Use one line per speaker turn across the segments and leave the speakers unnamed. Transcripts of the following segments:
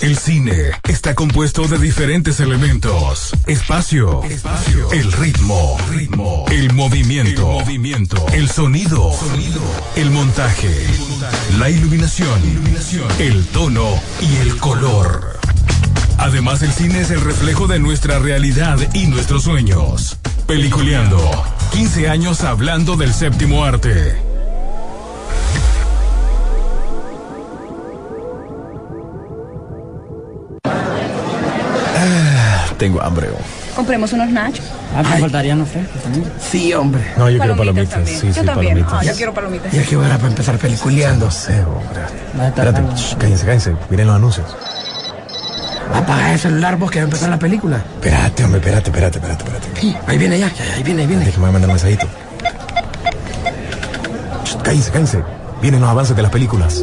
El cine está compuesto de diferentes elementos. Espacio, espacio, el ritmo, ritmo, el movimiento, el movimiento, el sonido, sonido, el montaje, la iluminación, iluminación, el tono y el color. Además, el cine es el reflejo de nuestra realidad y nuestros sueños. Peliculeando. 15 años hablando del séptimo arte.
Tengo hambre. oh.
Compremos unos nachos.
Ah, me faltarían los frescos también.
Sí, hombre.
No, yo quiero palomitas.
también.
Sí,
Yo
sí,
también.
palomitas.
Ah, yo quiero palomitas.
Que hora para empezar peliculeando.
No sé, hombre.
Va a estar
Espérate, cállense, cállense. Miren los anuncios.
Apaga el celular vos que va a empezar la película.
Espérate, hombre, espérate, espérate, espérate, espérate.
Ahí viene ya, ya, ahí viene, ahí viene.
Déjame mandar un mensajito. Shh, Cállense, cállense. Vienen los avances de las películas.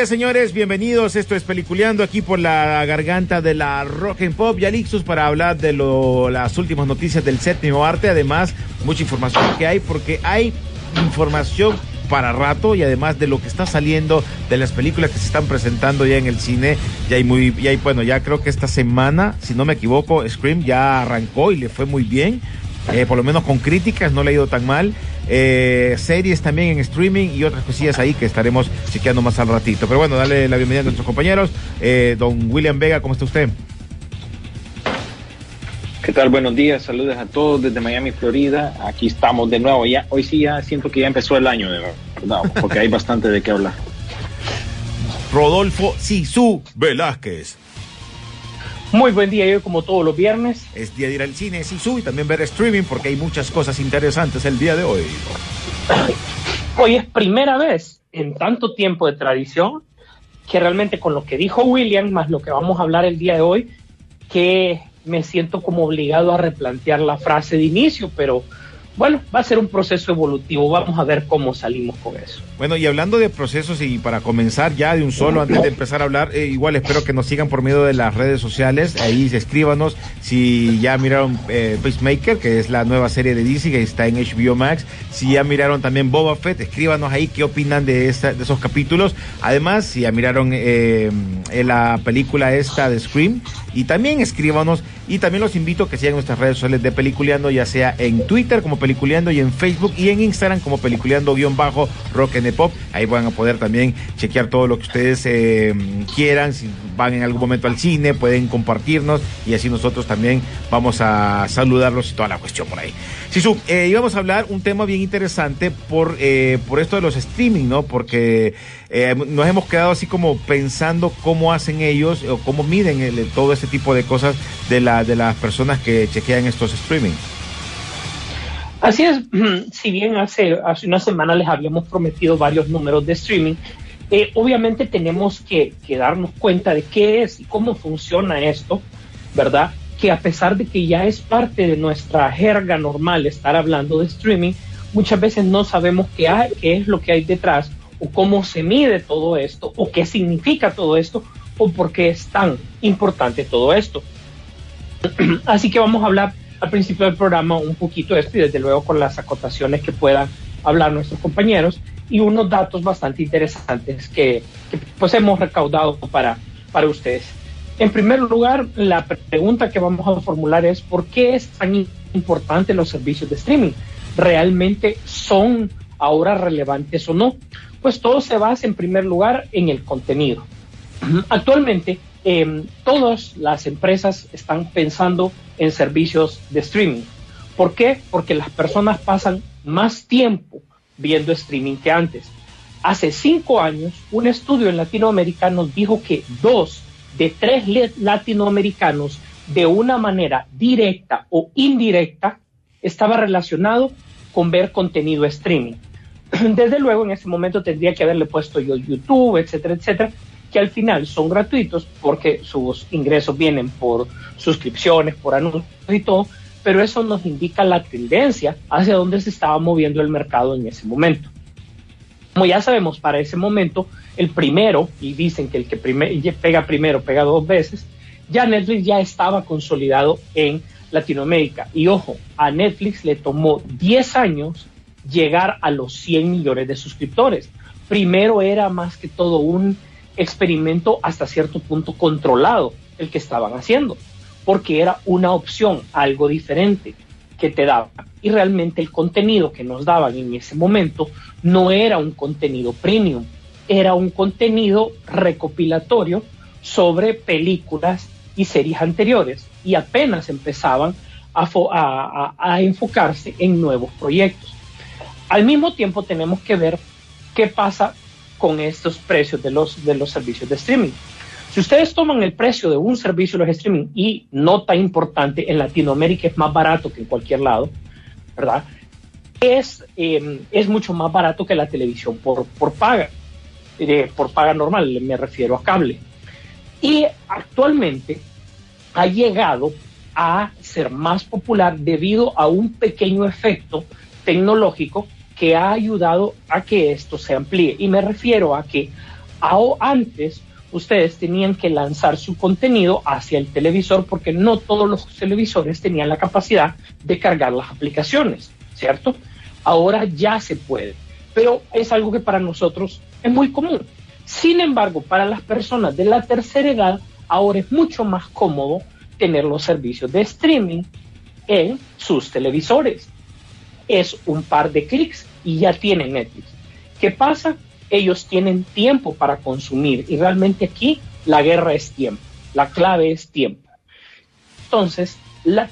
días, señores. Bienvenidos. Esto es Peliculeando aquí por la garganta de la Rock and Pop y Alixus para hablar de las últimas noticias del séptimo arte. Además, mucha información que hay porque hay información para rato y además de lo que está saliendo de las películas que se están presentando ya en el cine. Ya hay muy, ya hay, bueno, ya creo que esta semana, si no me equivoco, Scream ya arrancó y le fue muy bien. Eh, por lo menos con críticas, no le ha ido tan mal. Eh, series también en streaming y otras cosillas ahí que estaremos chequeando más al ratito. Pero bueno, dale la bienvenida a nuestros compañeros. Eh, don William Vega, ¿cómo está usted?
¿Qué tal? Buenos días, saludos a todos desde Miami, Florida. Aquí estamos de nuevo. Ya, hoy sí ya siento que ya empezó el año, de verdad, porque hay bastante de qué hablar.
Rodolfo Sisu Velázquez.
Muy buen día, yo como todos los viernes.
Es día de ir al cine, Sisu, y también ver streaming porque hay muchas cosas interesantes el día de hoy.
Hoy es primera vez en tanto tiempo de tradición que realmente con lo que dijo William, más lo que vamos a hablar el día de hoy, que me siento como obligado a replantear la frase de inicio, pero bueno, va a ser un proceso evolutivo, vamos a ver cómo salimos con eso.
Bueno, y hablando de procesos y para comenzar ya de un solo, antes de empezar a hablar, eh, igual espero que nos sigan por medio de las redes sociales, ahí escríbanos si ya miraron eh, Peacemaker, que es la nueva serie de DC que está en HBO Max, si ya miraron también Boba Fett, escríbanos ahí qué opinan de, esta, de esos capítulos, además si ya miraron eh, eh, la película esta de Scream, y también escríbanos, y también los invito a que sigan nuestras redes sociales de Peliculeando, ya sea en Twitter como Peliculeando y en Facebook y en Instagram como Peliculeando-Rock and Pop. Ahí van a poder también chequear todo lo que ustedes eh, quieran. Si van en algún momento al cine, pueden compartirnos y así nosotros también vamos a saludarlos y toda la cuestión por ahí. Sisu, eh, íbamos a hablar un tema bien interesante por, eh, por esto de los streaming, ¿no? Porque eh, nos hemos quedado así como pensando cómo hacen ellos o cómo miden el- todo este tipo de cosas de, la, de las personas que chequean estos streaming.
Así es, si bien hace, hace una semana les habíamos prometido varios números de streaming, eh, obviamente tenemos que, que darnos cuenta de qué es y cómo funciona esto, ¿verdad? Que a pesar de que ya es parte de nuestra jerga normal estar hablando de streaming, muchas veces no sabemos qué, es lo que hay detrás o cómo se mide todo esto o qué significa todo esto o por qué es tan importante todo esto. Así que vamos a hablar al principio del programa un poquito de esto y desde luego con las acotaciones que puedan hablar nuestros compañeros y unos datos bastante interesantes que, que, pues hemos recaudado para, para ustedes. En primer lugar, la pregunta que vamos a formular es ¿por qué es tan importante los servicios de streaming? ¿Realmente son ahora relevantes o no? Pues todo se basa en primer lugar en el contenido. Actualmente, eh, todas las empresas están pensando en servicios de streaming. ¿Por qué? Porque las personas pasan más tiempo viendo streaming que antes. Hace cinco años, un estudio en Latinoamérica nos dijo que dos de tres latinoamericanos, de una manera directa o indirecta, estaba relacionado con ver contenido streaming. Desde luego, en ese momento tendría que haberle puesto yo YouTube, etcétera, etcétera, que al final son gratuitos porque sus ingresos vienen por suscripciones, por anuncios y todo, pero eso nos indica la tendencia hacia dónde se estaba moviendo el mercado en ese momento. Como ya sabemos, para ese momento, el primero, y dicen que el que pega primero pega dos veces, ya Netflix ya estaba consolidado en Latinoamérica. Y ojo, a Netflix le tomó 10 años llegar a los 100 millones de suscriptores. Primero era más que todo un experimento hasta cierto punto controlado el que estaban haciendo, porque era una opción, algo diferente que te daban. Y realmente el contenido que nos daban en ese momento no era un contenido premium, era un contenido recopilatorio sobre películas y series anteriores y apenas empezaban a, enfocarse en nuevos proyectos. Al mismo tiempo tenemos que ver qué pasa con estos precios de los, de los servicios de streaming. Si ustedes toman el precio de un servicio de streaming y nota importante, en Latinoamérica es más barato que en cualquier lado, ¿verdad? Es, em, es mucho más barato que la televisión por, por paga, eh, por paga normal, me refiero a cable. Y actualmente ha llegado a ser más popular debido a un pequeño efecto tecnológico que ha ayudado a que esto se amplíe. Y me refiero a que antes ustedes tenían que lanzar su contenido hacia el televisor porque no todos los televisores tenían la capacidad de cargar las aplicaciones, ¿cierto? Ahora ya se puede, pero es algo que para nosotros es muy común. Sin embargo, para las personas de la tercera edad, ahora es mucho más cómodo tener los servicios de streaming en sus televisores. Es un par de clics y ya tienen Netflix. ¿Qué pasa? Ellos tienen tiempo para consumir y realmente aquí la guerra es tiempo, la clave es tiempo. Entonces,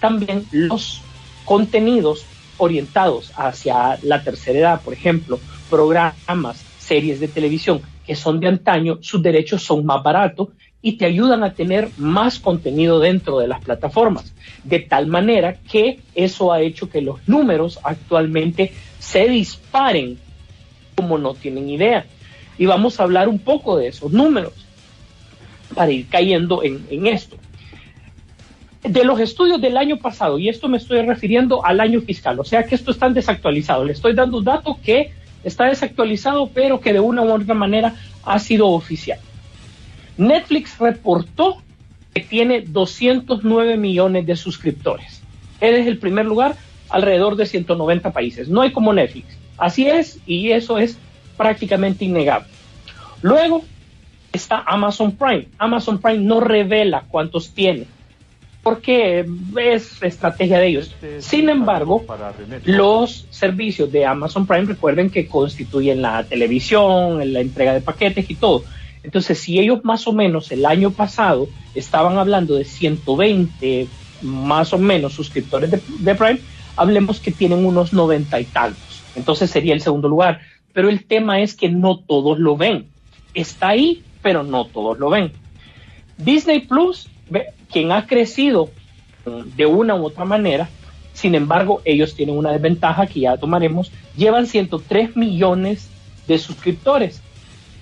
también los contenidos orientados hacia la tercera edad, por ejemplo, programas, series de televisión que son de antaño, sus derechos son más baratos y te ayudan a tener más contenido dentro de las plataformas. De tal manera que eso ha hecho que los números actualmente se disparen como no tienen idea. Y vamos a hablar un poco de esos números para ir cayendo en, en esto. De los estudios del año pasado, y esto me estoy refiriendo al año fiscal, o sea que esto está desactualizado. Le estoy dando un dato que está desactualizado, pero que de una u otra manera ha sido oficial. Netflix reportó que tiene 209 millones de suscriptores. Él es el primer lugar alrededor de 190 países. No hay como Netflix. Así es y eso es prácticamente innegable. Luego está Amazon Prime. Amazon Prime no revela cuántos tiene porque es estrategia de ellos. Sin embargo, los servicios de Amazon Prime recuerden que constituyen la televisión, la entrega de paquetes y todo. Entonces, si ellos más o menos el año pasado estaban hablando de 120 más o menos suscriptores de, Prime, hablemos que tienen unos 90 y tantos. Entonces sería el segundo lugar. Pero el tema es que no todos lo ven. Está ahí, pero no todos lo ven. Disney Plus, quien ha crecido de una u otra manera, sin embargo, ellos tienen una desventaja que ya tomaremos, llevan 103 millones de suscriptores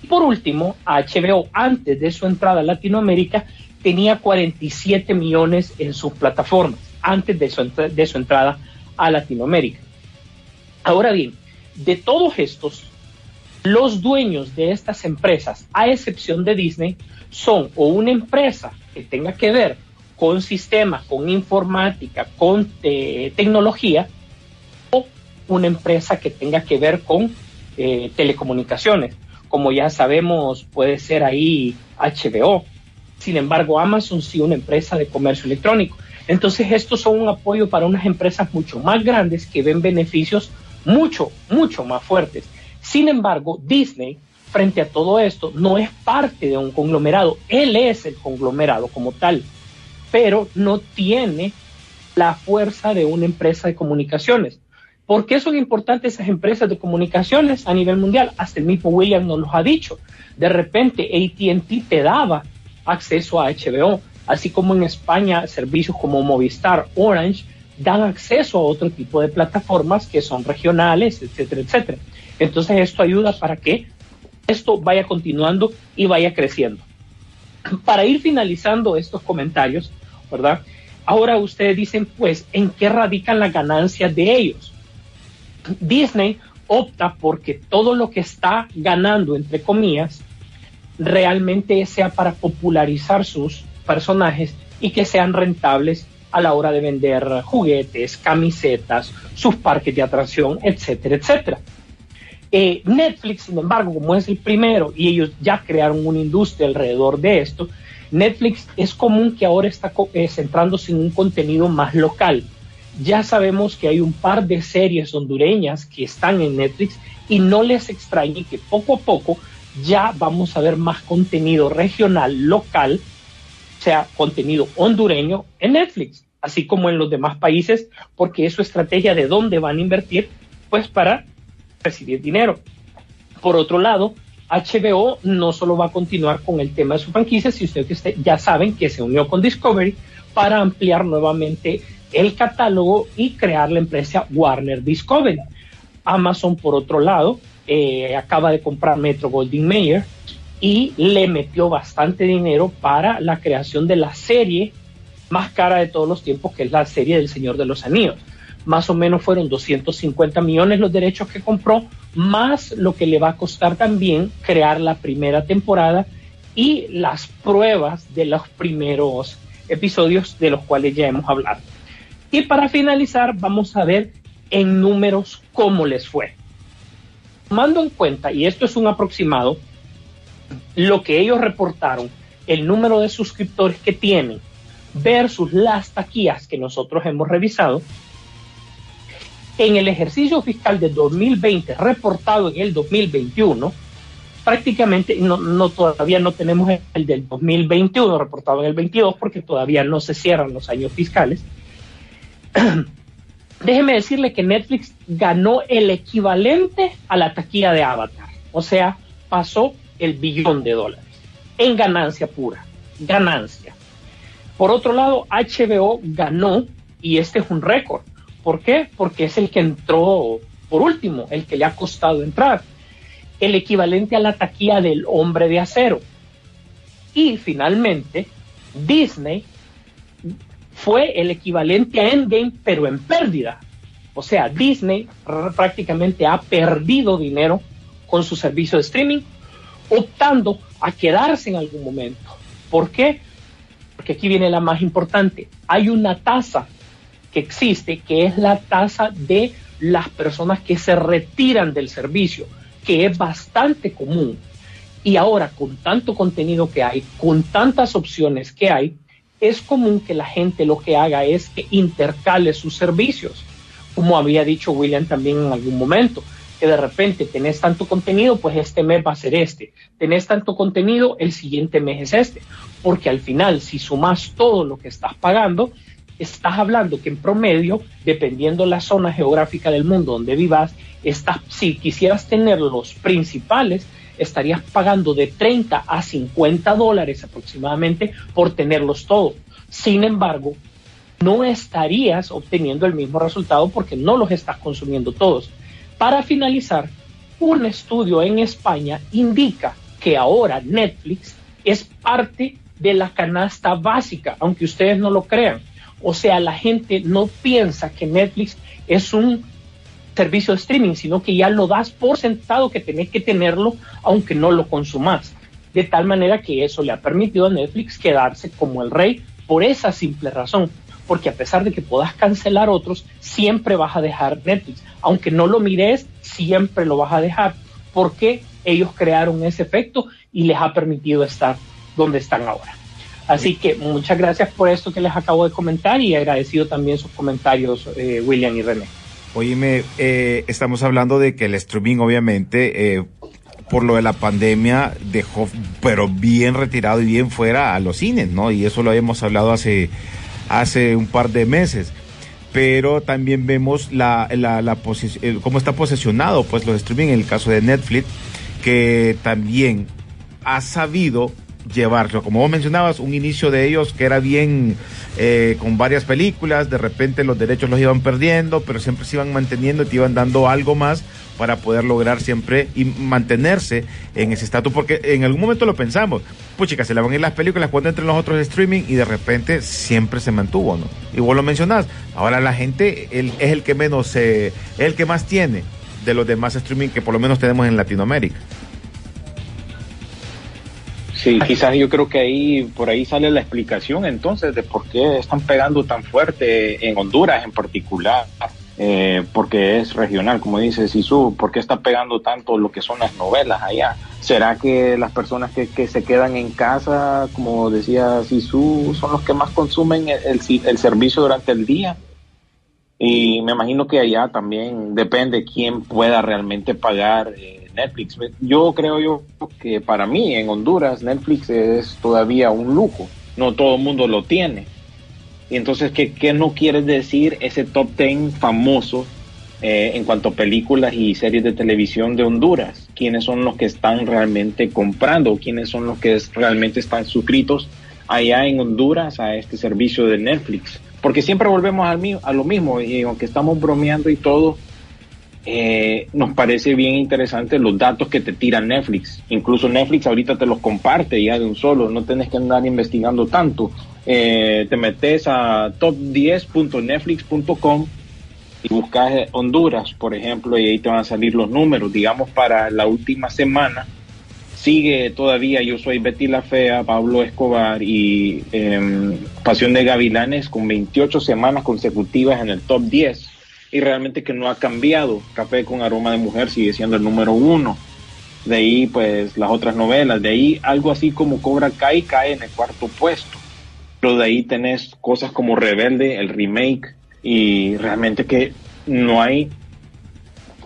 por último, HBO, antes de su entrada a Latinoamérica, tenía 47 millones en sus plataformas, antes de su, de su entrada a Latinoamérica. Ahora bien, de todos estos, los dueños de estas empresas, a excepción de Disney, son o una empresa que tenga que ver con sistemas, con informática, con eh, tecnología, o una empresa que tenga que ver con eh, telecomunicaciones como ya sabemos, puede ser ahí HBO. Sin embargo, Amazon sí una empresa de comercio electrónico. Entonces, estos son un apoyo para unas empresas mucho más grandes que ven beneficios mucho, mucho más fuertes. Sin embargo, Disney, frente a todo esto, no es parte de un conglomerado. Él es el conglomerado como tal, pero no tiene la fuerza de una empresa de comunicaciones. ¿Por qué son importantes esas empresas de comunicaciones a nivel mundial? Hasta el mismo William nos lo ha dicho. De repente ATT te daba acceso a HBO, así como en España servicios como Movistar, Orange, dan acceso a otro tipo de plataformas que son regionales, etcétera, etcétera. Entonces esto ayuda para que esto vaya continuando y vaya creciendo. Para ir finalizando estos comentarios, ¿verdad? Ahora ustedes dicen, pues, ¿en qué radican las ganancias de ellos? Disney opta porque todo lo que está ganando, entre comillas, realmente sea para popularizar sus personajes y que sean rentables a la hora de vender juguetes, camisetas, sus parques de atracción, etcétera, etcétera. Eh, Netflix, sin embargo, como es el primero y ellos ya crearon una industria alrededor de esto, Netflix es común que ahora está eh, centrándose en un contenido más local ya sabemos que hay un par de series hondureñas que están en Netflix y no les extrañe que poco a poco ya vamos a ver más contenido regional, local, sea, contenido hondureño en Netflix, así como en los demás países, porque es su estrategia de dónde van a invertir, pues para recibir dinero. Por otro lado, HBO no solo va a continuar con el tema de su franquicia, si ustedes ya saben que se unió con Discovery para ampliar nuevamente el catálogo y crear la empresa Warner Discovery. Amazon, por otro lado, eh, acaba de comprar Metro Goldwyn Mayer y le metió bastante dinero para la creación de la serie más cara de todos los tiempos, que es la serie del Señor de los Anillos. Más o menos fueron 250 millones los derechos que compró, más lo que le va a costar también crear la primera temporada y las pruebas de los primeros episodios de los cuales ya hemos hablado. Y para finalizar, vamos a ver en números cómo les fue. Tomando en cuenta, y esto es un aproximado, lo que ellos reportaron, el número de suscriptores que tienen versus las taquillas que nosotros hemos revisado, en el ejercicio fiscal de 2020 reportado en el 2021, prácticamente no, no, todavía no tenemos el del 2021 reportado en el 22 porque todavía no se cierran los años fiscales, déjeme decirle que Netflix ganó el equivalente a la taquilla de Avatar. O sea, pasó el billón de dólares en ganancia pura. Ganancia. Por otro lado, HBO ganó, y este es un récord. ¿Por qué? Porque es el que entró por último, el que le ha costado entrar. El equivalente a la taquilla del hombre de acero. Y finalmente, Disney fue el equivalente a Endgame, pero en pérdida. O sea, Disney prácticamente ha perdido dinero con su servicio de streaming, optando a quedarse en algún momento. ¿Por qué? Porque aquí viene la más importante. Hay una tasa que existe, que es la tasa de las personas que se retiran del servicio, que es bastante común. Y ahora, con tanto contenido que hay, con tantas opciones que hay, es común que la gente lo que haga es que intercale sus servicios, como había dicho William también en algún momento, que de repente tenés tanto contenido, pues este mes va a ser este, tenés tanto contenido, el siguiente mes es este, porque al final si sumas todo lo que estás pagando, estás hablando que en promedio, dependiendo la zona geográfica del mundo donde vivas, estás, si quisieras tener los principales, estarías pagando de 30 a 50 dólares aproximadamente por tenerlos todos. Sin embargo, no estarías obteniendo el mismo resultado porque no los estás consumiendo todos. Para finalizar, un estudio en España indica que ahora Netflix es parte de la canasta básica, aunque ustedes no lo crean. O sea, la gente no piensa que Netflix es un servicio de streaming, sino que ya lo das por sentado que tenés que tenerlo aunque no lo consumas. De tal manera que eso le ha permitido a Netflix quedarse como el rey por esa simple razón. Porque a pesar de que puedas cancelar otros, siempre vas a dejar Netflix. Aunque no lo mires, siempre lo vas a dejar. Porque ellos crearon ese efecto y les ha permitido estar donde están ahora. Así que muchas gracias por esto que les acabo de comentar y agradecido también sus comentarios, eh, William y René.
Oíme, eh, estamos hablando de que el streaming obviamente eh, por lo de la pandemia dejó pero bien retirado y bien fuera a los cines, ¿no? Y eso lo habíamos hablado hace, hace un par de meses. pero también vemos la, la, la el- cómo está posicionado pues los streaming en el caso de Netflix, que también ha sabido llevarlo. Como vos mencionabas, un inicio de ellos que era bien eh, con varias películas, de repente los derechos los iban perdiendo, pero siempre se iban manteniendo y te iban dando algo más para poder lograr siempre y mantenerse en ese estatus, porque en algún momento lo pensamos, pues chicas, se le van a ir las películas cuando entren los otros streaming y de repente siempre se mantuvo, ¿no? Y vos lo mencionás, ahora la gente el- es el que menos, eh, el que más tiene de los demás streaming que por lo menos tenemos en Latinoamérica.
Sí, quizás yo creo que ahí por ahí sale la explicación entonces de por qué están pegando tan fuerte en Honduras en particular, eh, porque es regional, como dice Sisu, ¿por qué está pegando tanto lo que son las novelas allá? ¿Será que las personas que, se quedan en casa, como decía Sisu, son los que más consumen el, el- el servicio durante el día? Y me imagino que allá también depende quién pueda realmente pagar eh, Netflix. Yo creo yo que para mí en Honduras Netflix es todavía un lujo. No todo el mundo lo tiene. Y entonces, ¿qué, qué no quiere decir ese top 10 famoso eh, en cuanto a películas y series de televisión de Honduras? ¿Quiénes son los que están realmente comprando? ¿Quiénes son los que realmente están suscritos allá en Honduras a este servicio de Netflix? Porque siempre volvemos al a lo mismo y aunque estamos bromeando y todo, eh, nos parece bien interesante los datos que te tira Netflix. Incluso Netflix ahorita te los comparte ya de un solo, no tienes que andar investigando tanto. Eh, te metes a top10.netflix.com y buscas eh, Honduras, por ejemplo, y ahí te van a salir los números. Digamos, para la última semana, sigue todavía Yo Soy Betty la Fea, Pablo Escobar y em, Pasión de Gavilanes con 28 semanas consecutivas en el top 10 y realmente que no ha cambiado. Café con aroma de mujer sigue siendo el número uno. De ahí, pues, las otras novelas. De ahí, algo así como Cobra Kai cae en el cuarto puesto. Pero de ahí tenés cosas como Rebelde, el remake, y realmente que no hay,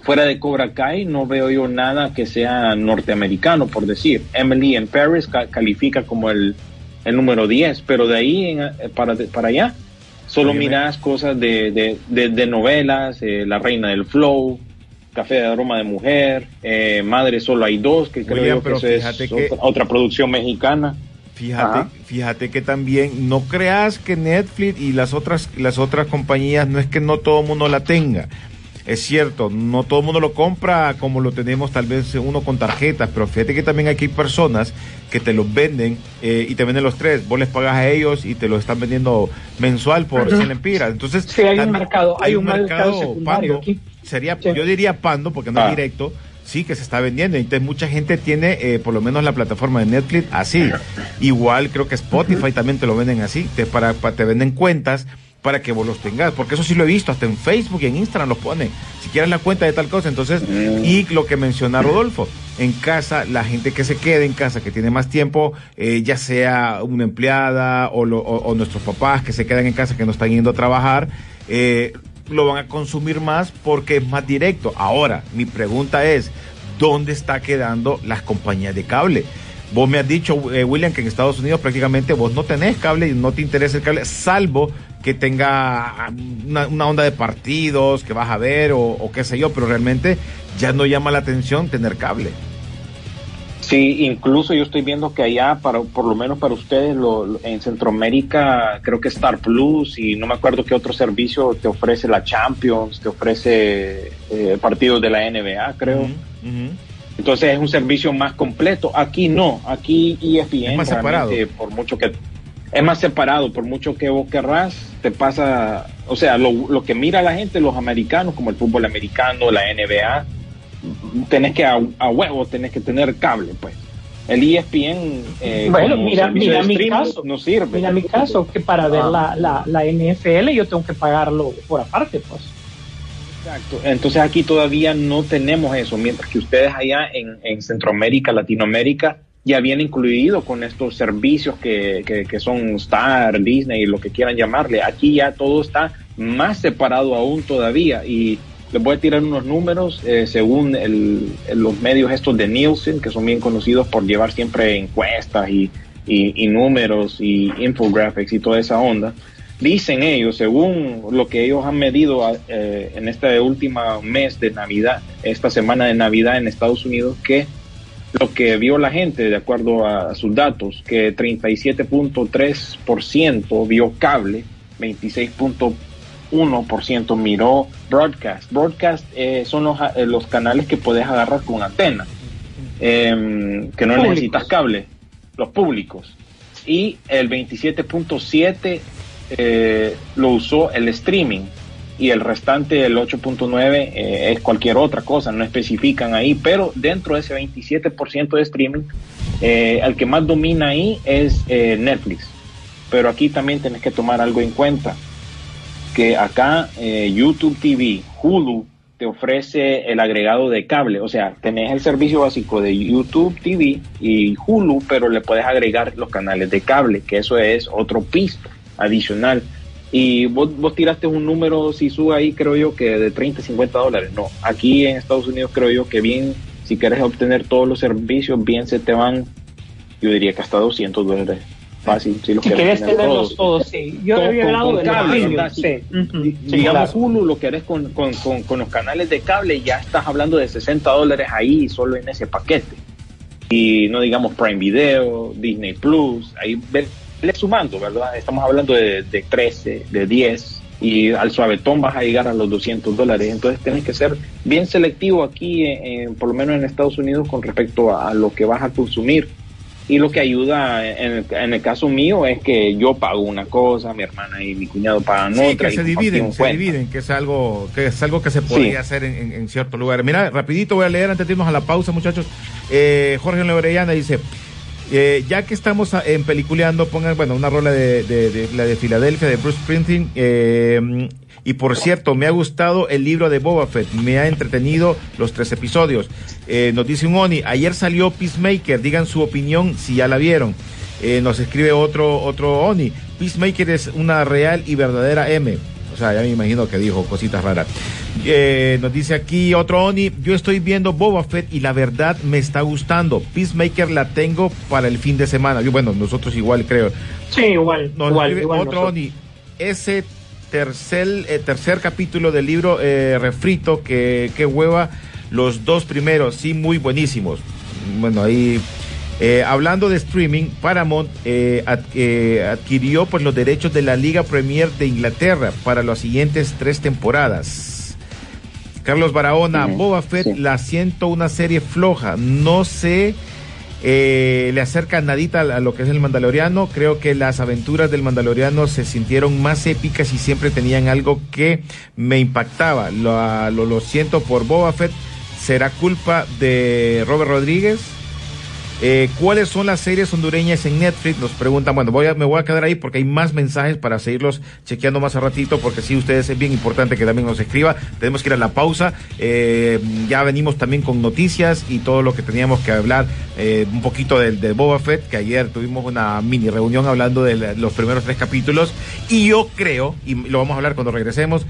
fuera de Cobra Kai, no veo yo nada que sea norteamericano, por decir. Emily in Paris ca- califica como el, el número 10, pero de ahí en- eh, para, para allá, solo
Óyeme.
miras cosas de, de, de- de novelas, eh, La Reina del Flow, Café de Aroma de Mujer, eh, Madre Solo Hay Dos, que creo
William,
que es
que-
otra, otra producción mexicana.
Fíjate,
Ajá.
fíjate que también no creas que Netflix y las otras las otras compañías no es que no todo el mundo la tenga. Es cierto, no todo el mundo lo compra como lo tenemos tal vez uno con tarjetas, pero fíjate que también aquí hay personas que te los venden eh, y te venden los tres. Vos les pagas a ellos y te lo están vendiendo mensual por 100 lempiras. Entonces,
Sí, hay un mercado- hay un mercado secundario aquí.
Sería,
Sí.
yo diría Pando, porque no
Ah.
es directo, sí que se está vendiendo. Entonces mucha gente tiene eh, por lo menos la plataforma de Netflix así. Igual creo que Spotify también te lo venden así, te, para, pa- te venden cuentas para que vos los tengas, porque eso sí lo he visto, hasta en Facebook y en Instagram los ponen, si quieres la cuenta de tal cosa, entonces, y lo que menciona Rodolfo, en casa, la gente que se queda en casa, que tiene más tiempo, eh, ya sea una empleada o, lo- o- o nuestros papás que se quedan en casa, que no están yendo a trabajar, eh, lo van a consumir más porque es más directo. Ahora, mi pregunta es, ¿dónde está quedando las compañías de cable? Vos me has dicho, eh, William, que en Estados Unidos prácticamente vos no tenés cable y no te interesa el cable, salvo que tenga una, una onda de partidos que vas a ver o, o qué sé yo, pero realmente ya no llama la atención tener cable.
Sí, incluso yo estoy viendo que allá, para, por lo menos para ustedes, lo, en Centroamérica, creo que Star Plus y no me acuerdo qué otro servicio te ofrece la Champions, te ofrece eh, partidos de la NBA, creo. Entonces es un servicio más completo. Aquí no, aquí E ESPN
Es más
realmente,
separado.
por mucho que es más separado, por mucho que vos querrás, te pasa, o sea, lo, lo que mira la gente, los americanos, como el fútbol americano, la NBA, tenés que a, a huevo, tenés que tener cable, pues. El ESPN, eh,
Bueno, mira, mira mi caso.
no sirve.
Mira mi caso, que para ver
Ah.
la, la, la NFL yo tengo que pagarlo por aparte, pues.
Exacto. Entonces aquí todavía no tenemos eso, mientras que ustedes allá en, en Centroamérica, Latinoamérica, ya vienen incluido con estos servicios que, que, son Star, Disney, lo que quieran llamarle. Aquí ya todo está más separado aún todavía y les voy a tirar unos números eh, según el, los medios estos de Nielsen, que son bien conocidos por llevar siempre encuestas y, y, y números y infographics y toda esa onda. dicen ellos, según lo que ellos han medido eh, en este último mes de Navidad, esta semana de Navidad en Estados Unidos, que lo que vio la gente, de acuerdo a, sus datos, que 37.3% vio cable, 26.1% miró broadcast. Broadcast eh, son los, eh, los, canales que puedes agarrar con antena, em, que no necesitas cable, los públicos. Y el 27.7% eh, lo usó el streaming y el restante, el 8.9, eh, es cualquier otra cosa, no especifican ahí, pero dentro de ese 27% de streaming, eh, el que más domina ahí es eh, Netflix. Pero aquí también tenés que tomar algo en cuenta, que acá YouTube TV, Hulu, te ofrece el agregado de cable, o sea, tenés el servicio básico de YouTube TV y Hulu, pero le puedes agregar los canales de cable, que eso es otro piso adicional. Y vos, vos tiraste un número, si sube ahí, creo yo que de 30, 50 dólares. No, aquí en Estados Unidos creo yo que bien, si quieres obtener todos los servicios, bien se te van, yo diría que hasta 200 dólares. Fácil, si
los quieres tenerlos todos, sí. Yo había hablado de cable, sí.
Digamos Hulu, lo que con, con, con, con, los canales de cable, ya estás hablando de 60 dólares ahí solo en ese paquete. Y no digamos Prime Video, Disney Plus, ahí ves le sumando, ¿verdad? Estamos hablando de, de 13, de 10 y al suavetón vas a llegar a los 200 dólares. Entonces tienes que ser bien selectivo aquí, por lo menos en Estados Unidos, con respecto a, lo que vas a consumir. Y lo que ayuda en el, caso mío es que yo pago una cosa, mi hermana y mi cuñado pagan
sí,
otra.
que se dividen, se dividen, que es algo que es algo que se podría hacer en, en, ciertos lugares. Mira, rapidito voy a leer antes de irnos a la pausa, muchachos. Eh, Jorge Lebrellana dice, eh, ya que estamos en peliculeando, pongan, bueno, una rola de, la de Filadelfia, de Bruce Springsteen. Eh, y por cierto, me ha gustado el libro de Boba Fett, me ha entretenido los tres episodios. Eh, nos dice un Oni, ayer salió Peacemaker, digan su opinión si ya la vieron. nos escribe otro, otro Oni, Peacemaker es una real y verdadera M. O sea, ya me imagino que dijo cositas raras. Eh, nos dice aquí otro Oni, yo estoy viendo Boba Fett y la verdad me está gustando. Peacemaker la tengo para el fin de semana. Yo, bueno, nosotros igual creo.
Sí, igual.
otro Oni, ese tercer, eh, tercer capítulo del libro eh, refrito que, que hueva los dos primeros, sí, muy buenísimos. Bueno, ahí eh, hablando de streaming, Paramount eh, eh, adquirió pues, los derechos de la Liga Premier de Inglaterra para las siguientes tres temporadas. Carlos Barahona, Boba Fett, la siento una serie floja. No sé, le acerca nadita a lo que es el Mandaloriano. Creo que las aventuras del Mandaloriano se sintieron más épicas y siempre tenían algo que me impactaba. Lo, lo, lo siento por Boba Fett. ¿Será culpa de Robert Rodríguez? Eh, ¿Cuáles son las series hondureñas en Netflix? Nos preguntan, bueno, voy a, me voy a quedar ahí porque hay más mensajes para seguirlos chequeando más a ratito, porque sí, ustedes es bien importante que también nos escriba. Tenemos que ir a la pausa. Eh, ya venimos también con noticias y todo lo que teníamos que hablar, eh, un poquito de, de, Boba Fett, que ayer tuvimos una mini reunión hablando de los primeros tres capítulos. Y yo creo, y lo vamos a hablar cuando regresemos,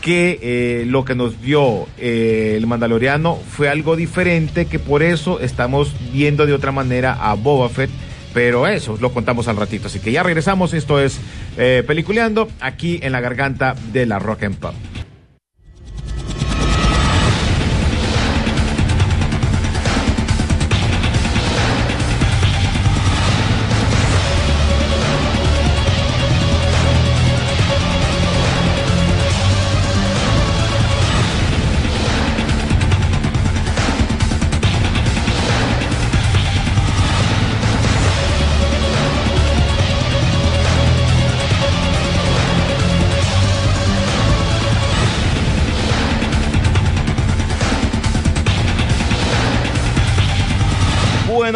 que eh, lo que nos vio eh, el Mandaloriano fue algo diferente, que por eso estamos viendo de otra manera a Boba Fett. Pero eso lo contamos al ratito. Así que ya regresamos. Esto es eh, Peliculeando aquí en la garganta de la Rock and Pop.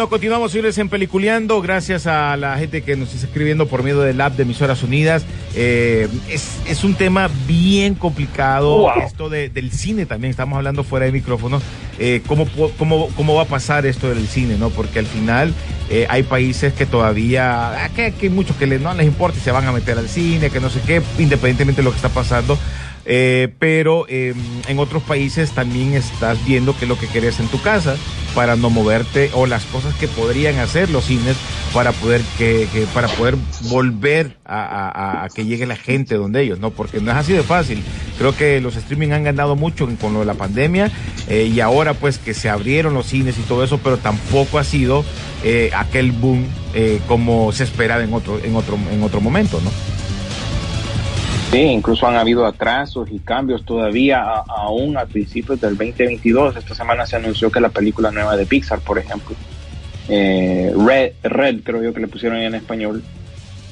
Continuamos, señores, en Peliculeando. Gracias a la gente que nos está escribiendo por medio del app de Emisoras Unidas. Eh, es, un tema bien complicado. Esto del cine también, estamos hablando fuera de micrófono. Eh, ¿cómo, cómo, va a pasar esto del cine? no Porque al final eh, hay países que todavía, ah, que, hay muchos que no les importa y se van a meter al cine, que no sé qué, independientemente de lo que está pasando. Pero em, en otros países también estás viendo qué es lo que querés en tu casa para no moverte o las cosas que podrían hacer los cines para poder que, para poder volver a, que llegue la gente donde ellos, ¿no? Porque no es así de fácil. Creo que los streaming han ganado mucho con lo de la pandemia eh, y ahora pues que se abrieron los cines y todo eso, pero tampoco ha sido eh, aquel boom eh, como se esperaba en otro, en otro, en otro momento, ¿no?
Sí, incluso han habido atrasos y cambios todavía, a, aún a principios del 2022. Esta semana se anunció que la película nueva de Pixar, por ejemplo, eh, Red, Red, creo yo que le pusieron en español,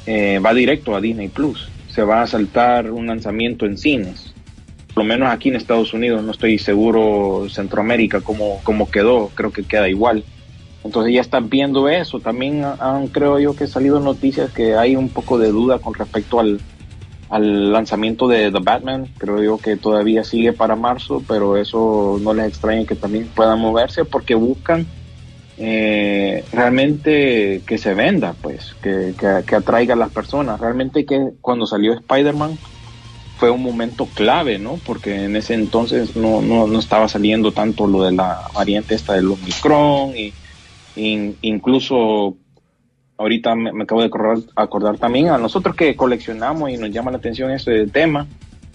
eh, va directo a Disney Plus. Se va a saltar un lanzamiento en cines. Por lo menos aquí en Estados Unidos, no estoy seguro Centroamérica cómo, cómo quedó, creo que queda igual. Entonces ya están viendo eso. También han, creo yo que salido noticias que hay un poco de duda con respecto al, al lanzamiento de The Batman. Creo yo que todavía sigue para marzo, pero eso no les extraña que también puedan moverse porque buscan eh, realmente que se venda, pues, que, que, que, atraiga a las personas. Realmente que cuando salió Spider-Man fue un momento clave, ¿no? Porque en ese entonces no, no, no estaba saliendo tanto lo de la variante esta del Omicron y, y incluso ahorita me, me acabo de acordar, acordar, también a nosotros que coleccionamos y nos llama la atención este tema.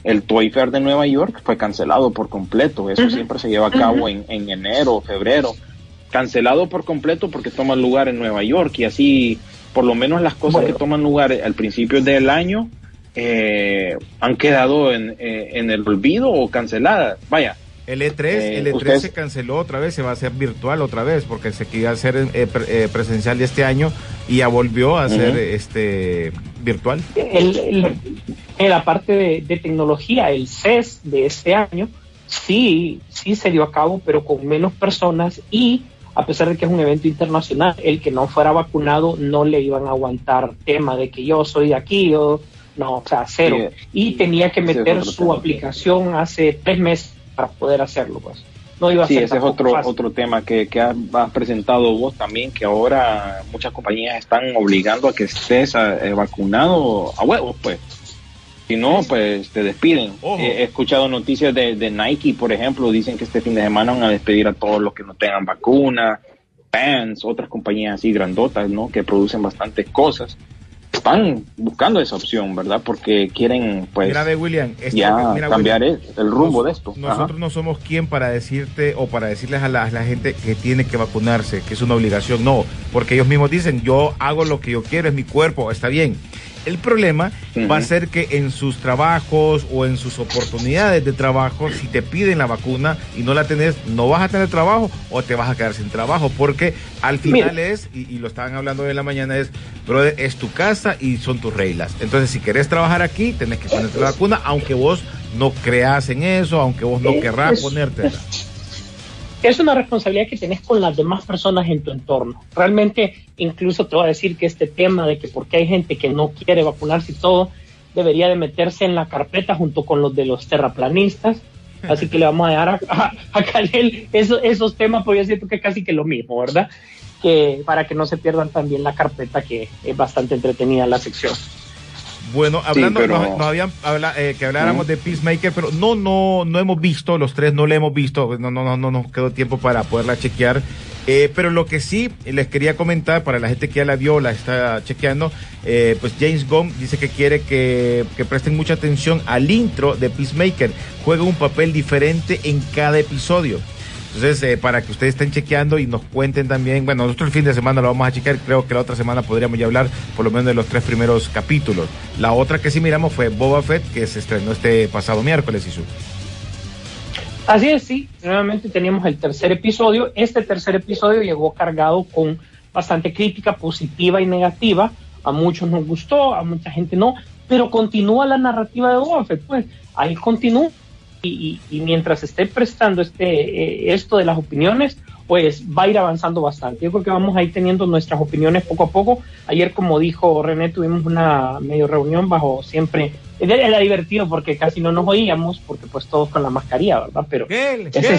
El Toy Fair de Nueva York fue cancelado por completo. Eso uh -huh. siempre se lleva a cabo uh -huh. en, en, enero, febrero. Cancelado por completo porque toma lugar en Nueva York y así, por lo menos las cosas bueno. que toman lugar al principio del año eh, han quedado en, eh, en el olvido o canceladas. Vaya,
el E3, eh, el E3 usted... se canceló otra vez, se va a hacer virtual otra vez, porque se quería hacer eh, eh, presencial este año y ya volvió a ser uh -huh. este virtual.
El, el, en la parte de, de, tecnología, el CES de este año, sí, sí se dio a cabo, pero con menos personas y a pesar de que es un evento internacional, el que no fuera vacunado no le iban a aguantar tema de que yo soy de aquí, yo no, o sea, cero. Sí, y tenía que meter sí, su aplicación hace tres meses para poder hacerlo, pues.
No iba a sí, ser ese es otro, fácil. otro tema que, que has, has, presentado vos también, que ahora muchas compañías están obligando a que estés a, eh, vacunado a huevos, pues. Si no, pues te despiden. He, he escuchado noticias de, de, Nike, por ejemplo, dicen que este fin de semana van a despedir a todos los que no tengan vacuna, Pants, otras compañías así grandotas, ¿no? Que producen bastantes cosas están buscando esa opción, ¿verdad? Porque quieren, pues,
mira, William,
esto, ya mira, cambiar William, el, el, rumbo
nos,
de esto.
Nosotros Ajá. no somos quien para decirte o para decirles a la, a la, gente que tiene que vacunarse, que es una obligación. No, porque ellos mismos dicen, yo hago lo que yo quiero, es mi cuerpo, está bien. El problema uh -huh. va a ser que en sus trabajos o en sus oportunidades de trabajo, si te piden la vacuna y no la tenés, no vas a tener trabajo o te vas a quedar sin trabajo, porque al final Mira. es, y, y, lo estaban hablando hoy en la mañana, es, brother, es tu casa y son tus reglas. Entonces, si querés trabajar aquí, tenés que ponerte la vacuna, aunque vos no creas en eso, aunque vos no querrás ponértela
es una responsabilidad que tenés con las demás personas en tu entorno. Realmente, incluso te voy a decir que este tema de que porque hay gente que no quiere vacunarse y todo, debería de meterse en la carpeta junto con los de los terraplanistas. Así que le vamos a dar a, a, esos, esos temas, porque yo que casi que lo mismo, ¿verdad? Que para que no se pierdan también la carpeta, que es bastante entretenida la sección.
Bueno, hablando, sí, pero... nos, nos, habían habla, eh, que habláramos ¿Mm? de Peacemaker, pero no, no, no hemos visto, los tres no la hemos visto, no, no, no, no nos quedó tiempo para poderla chequear. Eh, pero lo que sí les quería comentar para la gente que ya la vio, la está chequeando, eh, pues James Gunn dice que quiere que, que, presten mucha atención al intro de Peacemaker. Juega un papel diferente en cada episodio. Entonces, eh, para que ustedes estén chequeando y nos cuenten también, bueno, nosotros el fin de semana lo vamos a chequear, creo que la otra semana podríamos ya hablar por lo menos de los tres primeros capítulos. La otra que sí miramos fue Boba Fett, que se estrenó este pasado miércoles, y su.
Así es, sí, nuevamente teníamos el tercer episodio. Este tercer episodio llegó cargado con bastante crítica positiva y negativa. A muchos nos gustó, a mucha gente no, pero continúa la narrativa de Boba Fett, pues ahí continúa y, y, mientras esté prestando este, eh, esto de las opiniones, pues va a ir avanzando bastante. Yo creo que vamos a ir teniendo nuestras opiniones poco a poco. Ayer, como dijo René, tuvimos una medio reunión bajo siempre. Era divertido porque casi no nos oíamos, porque pues todos con la mascarilla, ¿verdad? Pero.
¿Qué? ¿Qué?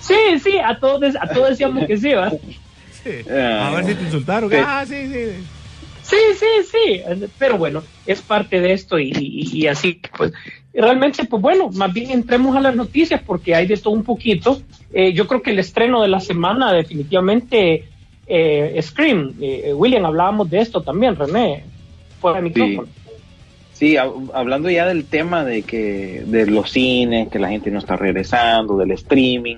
sí, sí, a todos, a todos decíamos que sí, ¿verdad?
Sí. A ver si te insultaron. Sí. Ah, sí, sí.
Sí, sí, sí, pero bueno, es parte de esto y, y, y, así, pues realmente, pues bueno, más bien entremos a las noticias porque hay de todo un poquito. Eh, yo creo que el estreno de la semana definitivamente eh, Scream, eh, William, hablábamos de esto también, René, fuera de micrófono.
Sí. hablando ya del tema de que de los cines, que la gente no está regresando, del streaming,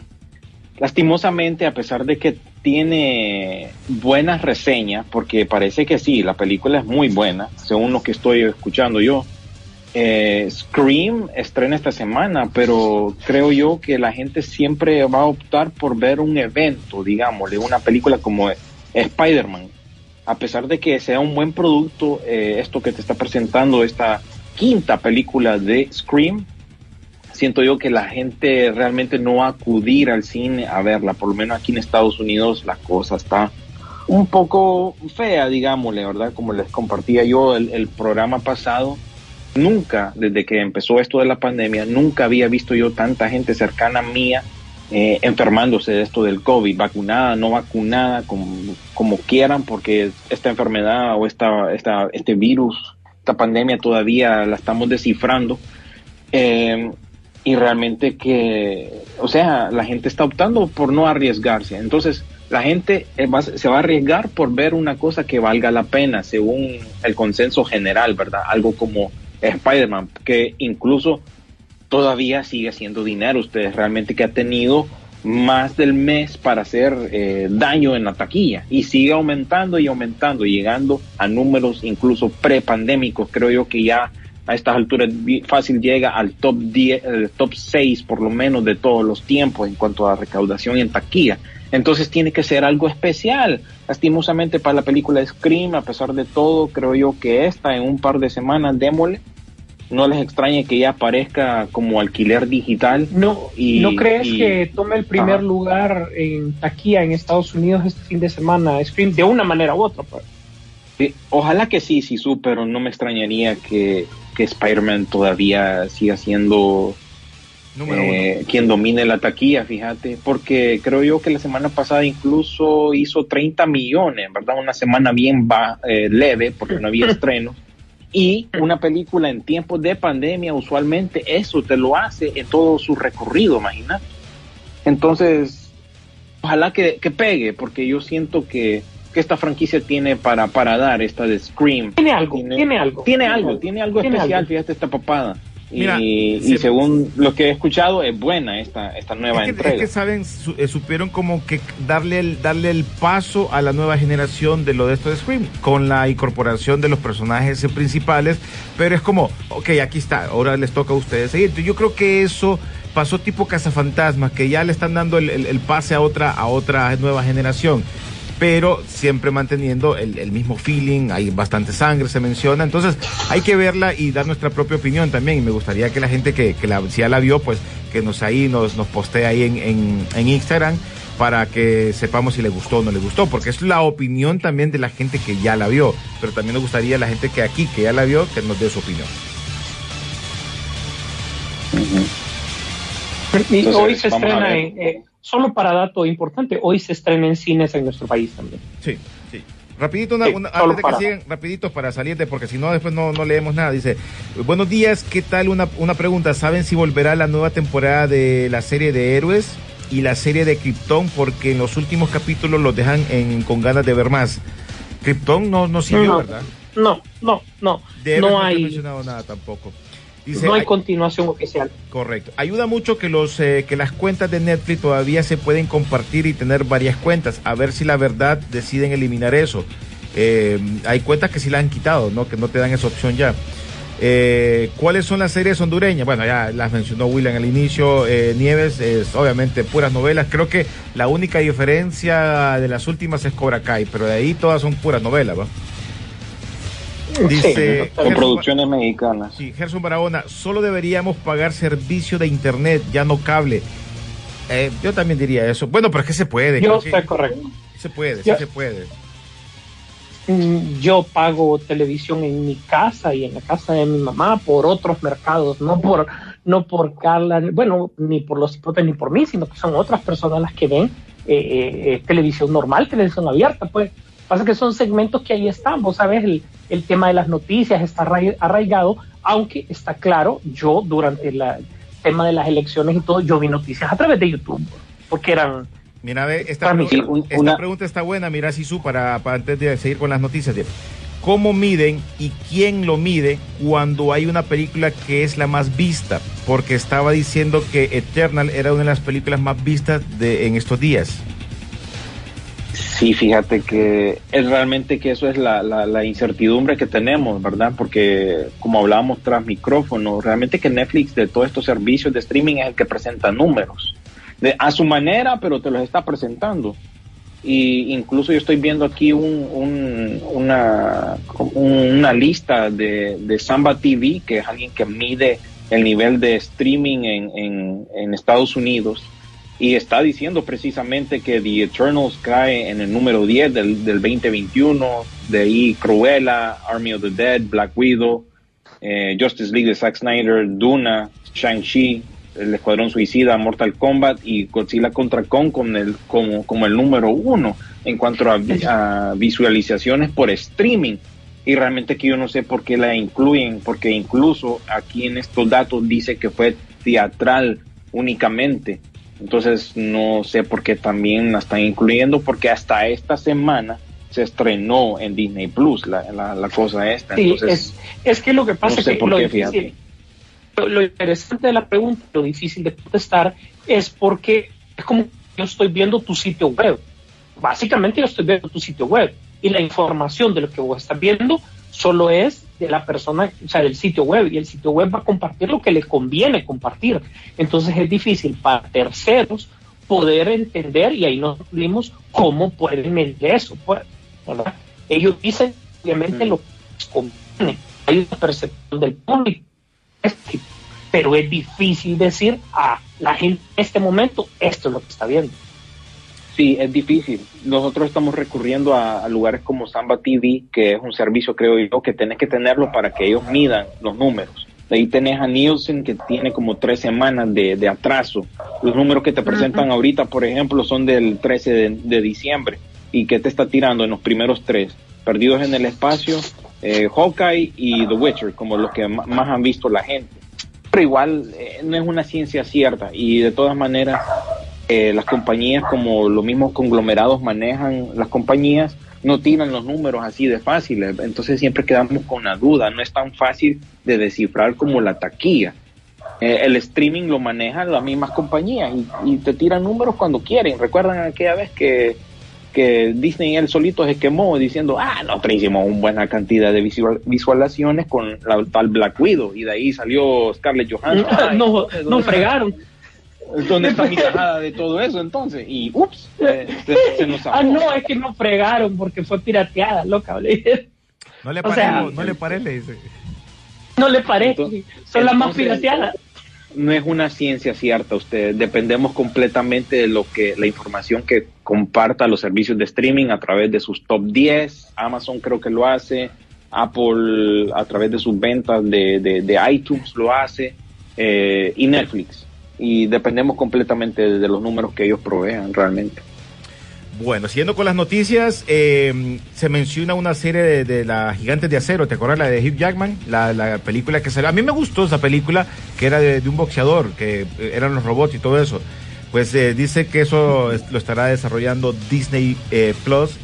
lastimosamente, a pesar de que tiene buenas reseñas, porque parece que sí, la película es muy buena, según lo que estoy escuchando yo. Eh, Scream estrena esta semana, pero creo yo que la gente siempre va a optar por ver un evento, digamos, una película como Spider-Man. A pesar de que sea un buen producto, eh, esto que te está presentando, esta quinta película de Scream, siento yo que la gente realmente no acudir al cine a verla, por lo menos aquí en Estados Unidos la cosa está un poco fea, digámosle, ¿verdad? Como les compartía yo el, el programa pasado, nunca, desde que empezó esto de la pandemia, nunca había visto yo tanta gente cercana mía eh, enfermándose de esto del COVID, vacunada, no vacunada, como, como quieran, porque esta enfermedad o esta, esta, este virus, esta pandemia todavía la estamos descifrando. Eh, y realmente que, o sea, la gente está optando por no arriesgarse. Entonces, la gente eh, se va a arriesgar por ver una cosa que valga la pena, según el consenso general, ¿verdad? Algo como Spider-Man, que incluso todavía sigue haciendo dinero. Ustedes realmente que ha tenido más del mes para hacer eh, daño en la taquilla y sigue aumentando y aumentando, llegando a números incluso prepandémicos. Creo yo que ya a estas alturas fácil llega al top 10, el top 6 por lo menos de todos los tiempos en cuanto a recaudación en taquilla. Entonces tiene que ser algo especial. Lastimosamente para la película Scream, a pesar de todo, creo yo que esta en un par de semanas, démosle, no les extrañe que ya aparezca como alquiler digital.
No, y, ¿no crees que tome el primer lugar en taquilla en Estados Unidos este fin de semana, Scream, de una manera u otra? Pues?
ojalá que sí, sí, su, pero no me extrañaría que, que Spider-Man todavía siga siendo eh, quien domine la taquilla, fíjate, porque creo yo que la semana pasada incluso hizo 30 millones, ¿verdad? Una semana bien eh, leve porque no había estreno. Y una película en tiempos de pandemia, usualmente eso te lo hace en todo su recorrido, imagínate. Entonces, ojalá que, pegue, porque yo siento que, esta franquicia tiene para, para dar, esta de Scream.
Tiene algo, tiene, algo.
Tiene algo, tiene algo especial, fíjate esta papada y, según lo que he escuchado es buena esta, esta nueva entrega.
Es que saben, eh, supieron como que darle el, darle el paso a la nueva generación de lo de esto de Scream, con la incorporación de los personajes principales, pero es como, ok, aquí está, ahora les toca a ustedes seguir. Yo creo que eso pasó tipo cazafantasmas, que ya le están dando el, el pase a otra, a otra nueva generación pero siempre manteniendo el, mismo feeling, hay bastante sangre, se menciona, entonces hay que verla y dar nuestra propia opinión también, y me gustaría que la gente que, la, si ya la vio, pues que nos ahí, nos, nos postee ahí en, en, Instagram para que sepamos si le gustó o no le gustó, porque es la opinión también de la gente que ya la vio, pero también nos gustaría la gente que aquí, que ya la vio, que nos dé su opinión.
Y hoy se estrena en, solo para dato importante, hoy se estrena en cines en nuestro país también.
Sí, sí. Rapidito, una, antes de que sigan, rapidito para salirte, porque si no, después no, no leemos nada. Dice, buenos días, ¿qué tal? Una, una pregunta, ¿saben si volverá la nueva temporada de la serie de héroes y la serie de Krypton? Porque en los últimos capítulos los dejan en, con ganas de ver más. Krypton no, no siguió, ¿verdad?
No, no, no.
no hay mencionado nada tampoco
no hay continuación oficial.
Correcto. Ayuda mucho que los eh, que las cuentas de Netflix todavía se pueden compartir y tener varias cuentas. A ver si la verdad deciden eliminar eso. Eh, hay cuentas que sí la han quitado, ¿no? Que no te dan esa opción ya. Eh, ¿Cuáles son las series hondureñas? Bueno, ya las mencionó William al inicio. Nieves es obviamente puras novelas. Creo que la única diferencia de las últimas es Cobra Kai, pero de ahí todas son puras novelas, ¿va?
Dice. con producciones mexicanas.
Sí, Gerson Barahona, solo deberíamos pagar servicio de internet, ya no cable. Eh, yo también diría eso. Bueno, pero es que se puede.
Yo estoy correcto.
Se puede, sí se puede.
Mm, yo pago televisión en mi casa y en la casa de mi mamá por otros mercados, no por no por Carla, bueno, ni por los hipotes ni por mí, sino que son otras personas las que ven eh, eh, televisión normal, televisión abierta, pues Pasa que son segmentos que ahí están, vos sabes, el, el tema de las noticias está arraigado, aunque está claro, yo durante el tema de las elecciones y todo, yo vi noticias a través de YouTube, porque eran...
Mira, esta, pregunta, esta pregunta está buena, mira, Sisu, para, para antes de seguir con las noticias. ¿Cómo miden y quién lo mide cuando hay una película que es la más vista? Porque estaba diciendo que Eternal era una de las películas más vistas de, en estos días.
Sí, fíjate que es realmente que eso es la, la, incertidumbre que tenemos, ¿verdad? Porque como hablábamos tras micrófono, realmente que Netflix de todos estos servicios de streaming es el que presenta números. De, a su manera, pero te los está presentando. Y incluso yo estoy viendo aquí un, una, una lista de, de Samba TV, que es alguien que mide el nivel de streaming en, en Estados Unidos y está diciendo precisamente que The Eternals cae en el número 10 del, del 2021, de ahí Cruella, Army of the Dead, Black Widow, eh, Justice League de Zack Snyder, Duna, Shang-Chi, el Escuadrón Suicida, Mortal Kombat y Godzilla contra Kong con el, como, como el número uno en cuanto a, visualizaciones por streaming. Y realmente que yo no sé por qué la incluyen, porque incluso aquí en estos datos dice que fue teatral únicamente. Entonces no sé por qué también la están incluyendo, porque hasta esta semana se estrenó en Disney Plus la, la, cosa esta.
Entonces, es, que lo que pasa es que lo, difícil, lo, interesante de la pregunta, lo difícil de contestar, es porque es como yo estoy viendo tu sitio web. Básicamente yo estoy viendo tu sitio web y la información de lo que vos estás viendo solo es de la persona, o sea, del sitio web, y el sitio web va a compartir lo que le conviene compartir. Entonces es difícil para terceros poder entender, y ahí nos vimos cómo pueden medir eso. Pues, Ellos dicen, obviamente, lo que les conviene. Hay una percepción del público, pero es difícil decir a la gente en este momento, esto es lo que está viendo.
Sí, es difícil. Nosotros estamos recurriendo a, lugares como Samba TV, que es un servicio, creo yo, que tenés que tenerlo para que ellos midan los números. De ahí tenés a Nielsen, que tiene como tres semanas de, atraso. Los números que te presentan ahorita, por ejemplo, son del 13 de, diciembre. ¿Y que te está tirando en los primeros tres? Perdidos en el espacio, eh, Hawkeye y The Witcher, como los que más han visto la gente. Pero igual eh, no es una ciencia cierta y de todas maneras eh, las compañías, como los mismos conglomerados manejan las compañías, no tiran los números así de fáciles. Entonces siempre quedamos con la duda. No es tan fácil de descifrar como la taquilla. Eh, el streaming lo manejan las mismas compañías y, te tiran números cuando quieren. Recuerdan aquella vez que, que Disney él solito se quemó diciendo, ah, nosotros hicimos una buena cantidad de visualizaciones con la tal Black Widow y de ahí salió Scarlett Johansson.
no, no fregaron.
¿Dónde está mi tajada de todo eso entonces? Y ups,
se, nos Ah, no, es que no fregaron porque fue pirateada, loca.
No le parece, no le parece, dice.
No le parece, son las más pirateadas.
No es una ciencia cierta, usted. Dependemos completamente de lo que la información que comparta los servicios de streaming a través de sus top 10. Amazon creo que lo hace. Apple a través de sus ventas de, de, iTunes lo hace. Eh, y Netflix y dependemos completamente de los números que ellos provean realmente.
Bueno, siguiendo con las noticias, eh, se menciona una serie de, de la Gigantes de Acero, ¿te acuerdas la de Hugh Jackman? La, la película que salió. A mí me gustó esa película, que era de, un boxeador, que eh, eran los robots y todo eso. Pues eh, dice que eso lo estará desarrollando Disney Plus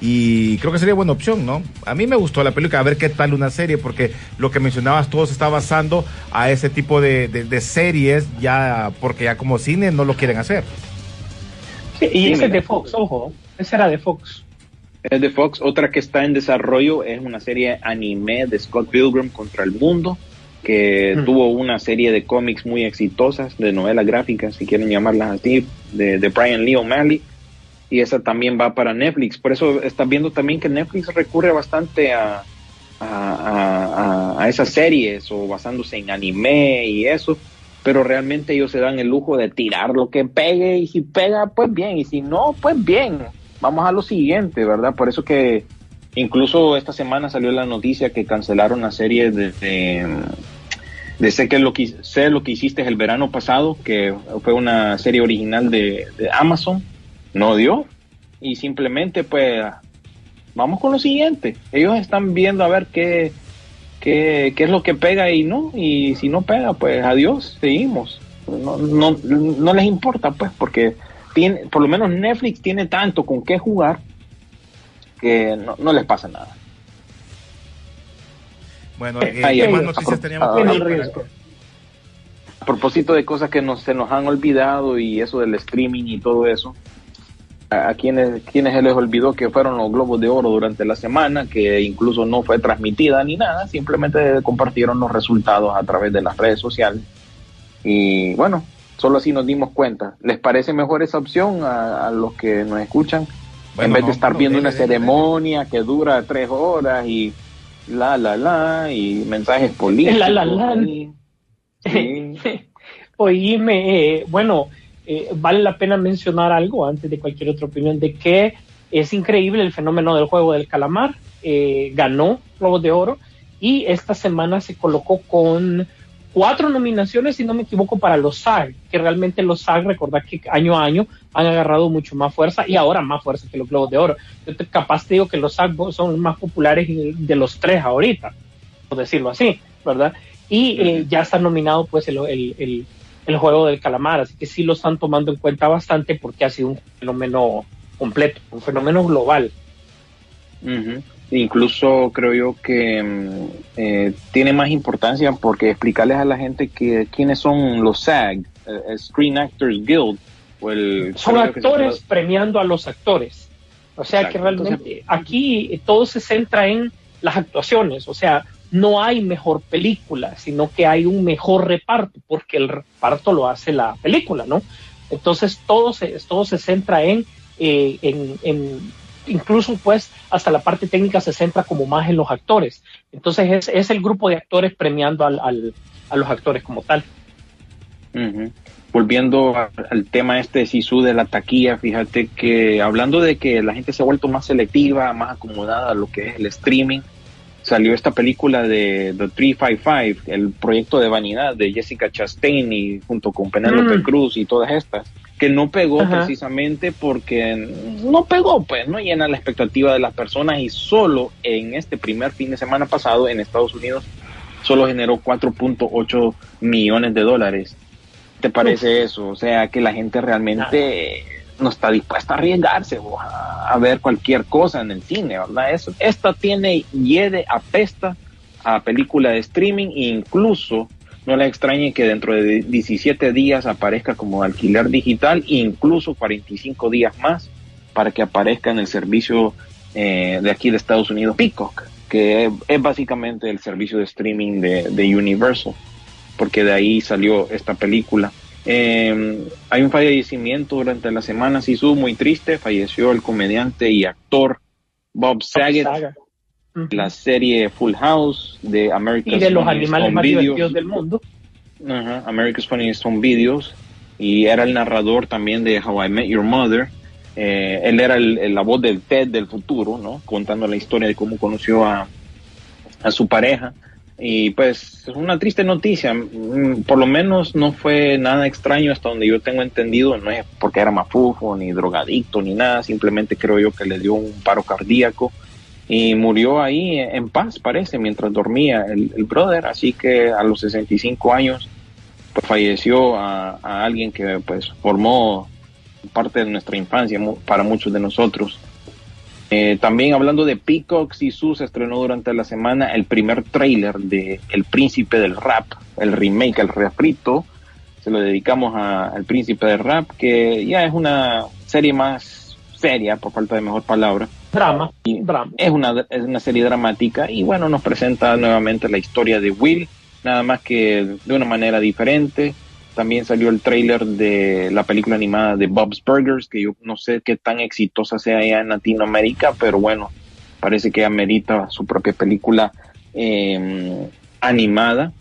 y creo que sería buena opción, ¿no? A mí me gustó la película, a ver qué tal una serie, porque lo que mencionabas todo se está basando a ese tipo de, de, series, ya porque ya como cine no lo quieren hacer.
Sí, y ese es de Fox, ojo, ese era de Fox.
Es de Fox, otra que está en desarrollo es una serie anime de Scott Pilgrim contra el mundo, que mm. tuvo una serie de cómics muy exitosas, de novelas gráficas, si quieren llamarlas así, de, de Brian Lee O'Malley y esa también va para Netflix. Por eso estás viendo también que Netflix recurre bastante a, a, esas series o basándose en anime y eso, pero realmente ellos se dan el lujo de tirar lo que pegue y si pega, pues bien, y si no, pues bien. Vamos a lo siguiente, ¿verdad? Por eso que incluso esta semana salió la noticia que cancelaron la serie de, de, sé que lo que sé lo que hiciste el verano pasado, que fue una serie original de Amazon no dio y simplemente pues vamos con lo siguiente. Ellos están viendo a ver qué, qué, qué es lo que pega y no, y si no pega, pues adiós, seguimos. No, no, no les importa, pues, porque tiene, por lo menos Netflix tiene tanto con qué jugar que no, no les pasa nada.
Bueno,
Eh,
eh,
ahí,
¿qué más
ahí,
noticias teníamos
a-
por ahí?
a-
para-
A propósito de cosas que nos, se nos han olvidado y eso del streaming y todo eso, a, a quienes, quienes se les olvidó que fueron los Globos de Oro durante la semana, que incluso no fue transmitida ni nada, simplemente compartieron los resultados a través de las redes sociales. Y bueno, solo así nos dimos cuenta. ¿Les parece mejor esa opción a, a los que nos escuchan?
Bueno,
en vez
no,
de estar
no,
viendo una ceremonia que dura tres horas y la, la, la, y mensajes políticos.
La, la, la.
y- sí.
Oíme, eh, bueno, eh, vale la pena mencionar algo antes de cualquier otra opinión, de que es increíble el fenómeno del juego del calamar, eh, ganó Globos de Oro y esta semana se colocó con cuatro nominaciones, si no me equivoco, para los SAG, que realmente los SAG, recordad que año a año han agarrado mucho más fuerza y ahora más fuerza que los Globos de Oro. Yo te, capaz te digo que los SAG son los más populares de los tres ahorita, por decirlo así, ¿verdad? Y eh, ya está nominado pues el, el, el, el juego del calamar, así que sí lo están tomando en cuenta bastante porque ha sido un fenómeno completo, un fenómeno global.
Incluso creo yo que mm, eh, tiene más importancia porque explicarles a la gente que quiénes son los SAG, eh, Screen Actors Guild, o el
Son actores premiando a los actores. O sea
Exacto.
que realmente aquí eh, todo se centra en las actuaciones, o sea, no hay mejor película, sino que hay un mejor reparto, porque el reparto lo hace la película, ¿no? Entonces todo se, todo se centra en, eh, en, en- incluso pues hasta la parte técnica se centra como más en los actores. Entonces es, es el grupo de actores premiando al, al- a los actores como tal.
Volviendo al tema este de Sisu de la taquilla, fíjate que hablando de que la gente se ha vuelto más selectiva, más acomodada a lo que es el streaming, salió esta película de The 355, el proyecto de vanidad de Jessica Chastain y junto con Penélope
Mm.
Cruz y todas estas, que no pegó
Ajá.
precisamente porque no pegó, pues no llena la expectativa de las personas y solo en este primer fin de semana pasado en Estados Unidos solo generó 4.8 millones de dólares. ¿Te parece eso? O sea, que la gente realmente no está dispuesta a arriesgarse a, ver cualquier cosa en el cine, ¿verdad? Eso, esta tiene, hiede, apesta a película de streaming e incluso no le extrañe que dentro de 17 días aparezca como alquiler digital incluso 45 días más para que aparezca en el servicio eh, de aquí de Estados Unidos, Peacock, que es, básicamente el servicio de streaming de Universal, porque de ahí salió esta película. Eh, hay un fallecimiento durante la semana, Sisu, muy triste, falleció el comediante y actor Bob Saget, la serie Full House de America's
y de los
Funniest
animales
Home
más
Videos.
divertidos del mundo.
America's Funniest Home Videos y era el narrador también de How I Met Your Mother. Eh, él era el- el- la voz del Ted del futuro, ¿no? Contando la historia de cómo conoció a, a su pareja. Y pues es una triste noticia. Mm, Por lo menos no fue nada extraño hasta donde yo tengo entendido. No es porque era mafufo, ni drogadicto, ni nada. Simplemente creo yo que le dio un paro cardíaco y murió ahí en paz, parece, mientras dormía el, el brother. Así que a los 65 años pues, falleció a, a alguien que pues formó parte de nuestra infancia para muchos de nosotros. Eh, también hablando de Peacock, Sisu se estrenó durante la semana el primer tráiler de El Príncipe del Rap, el remake, el refrito. Se lo dedicamos a- al Príncipe del Rap, que ya es una serie más seria, por falta de mejor palabra.
Drama, drama.
Es una, es una serie dramática y bueno, nos presenta nuevamente la historia de Will, nada más que de una manera diferente. También salió el tráiler de la película animada de Bob's Burgers, que yo no sé qué tan exitosa sea allá en Latinoamérica, pero bueno, parece que amerita su propia película eh, animada.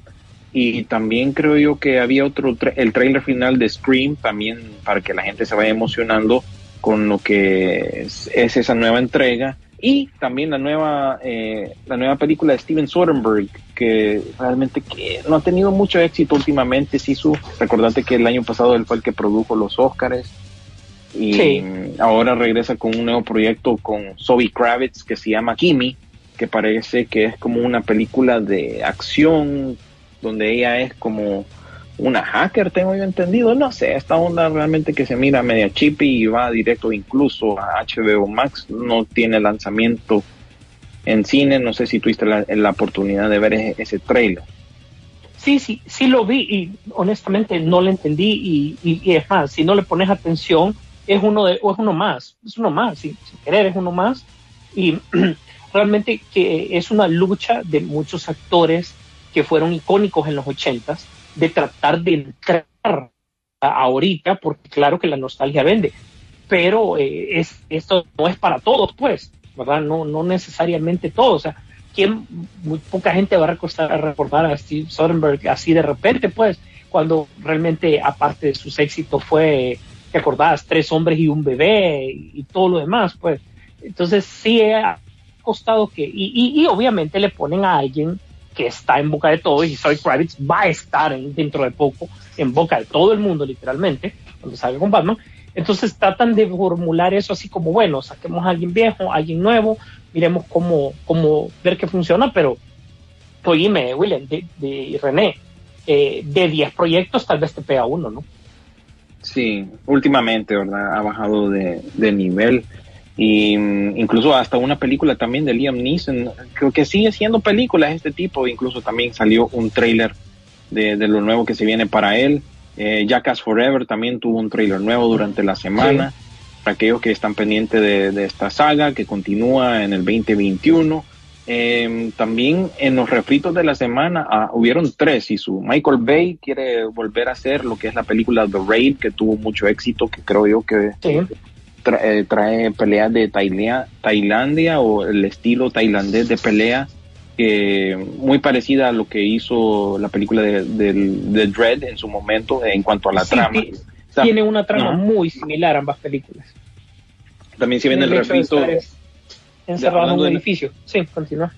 Y también creo yo que había otro, el tráiler final de Scream, también para que la gente se vaya emocionando con lo que es esa nueva entrega. Y también la nueva, eh, la nueva película de Steven Soderbergh, que realmente que no ha tenido mucho éxito últimamente. Sí, su, recordate que el año pasado él fue el que produjo los Oscars. Y
Sí.
ahora regresa con un nuevo proyecto con Zoe Kravitz que se llama Kimi, que parece que es como una película de acción donde ella es como una hacker, tengo yo entendido. No sé, esta onda realmente que se mira media chippy y va directo incluso a HBO Max. No tiene lanzamiento en cine. No sé si tuviste la, oportunidad de ver ese, ese trailer.
Sí, sí, sí lo vi y honestamente no lo entendí y, y- si no le pones atención, es uno, de, es uno más, es uno más, sin, sin querer es uno más y realmente que es una lucha de muchos actores que fueron icónicos en los ochentas de tratar de entrar ahorita, porque claro que la nostalgia vende, pero eh, es, esto no es para todos, pues, ¿verdad? No, no necesariamente todos, o sea, ¿quién, muy poca gente va a recordar a Steve Soderbergh así de repente, pues, cuando realmente, aparte de sus éxitos, fue, ¿te acordás? Tres hombres y un bebé y, todo lo demás, pues. Entonces, sí ha costado que, y, y obviamente le ponen a alguien que está en boca de todos y Zoe Kravitz va a estar en- dentro de poco en boca de todo el mundo, literalmente, cuando salga con Batman. Entonces tratan de formular eso así como, bueno, saquemos a alguien viejo, a alguien nuevo, miremos cómo, cómo ver qué funciona, pero oíme, William, de, de René, eh, de 10 proyectos tal vez te pega uno, ¿no?
Sí, últimamente, ¿verdad? Ha bajado de, de nivel. Y mm, incluso hasta una película también de Liam Neeson. Creo que sigue siendo películas este tipo. Incluso también salió un trailer de, de lo nuevo que se viene para él. Eh, Jackass Forever también tuvo un trailer nuevo durante la semana. Para aquellos que están pendientes de, de esta saga que continúa en el 2021. Eh, también en los refritos de la semana ah, hubieron tres y su Michael Bay quiere volver a hacer lo que es la película The Raid que tuvo mucho éxito que creo yo que
Sí.
Tra- eh, trae peleas de Tailia- Tailandia o el estilo tailandés de pelea que muy parecida a lo que hizo la película de, de Dread en su momento en cuanto a la
Sí,
trama.
Tiene una trama muy similar ambas películas.
también se viene el refrito
Encerrado en un edificio. Sí, continúa.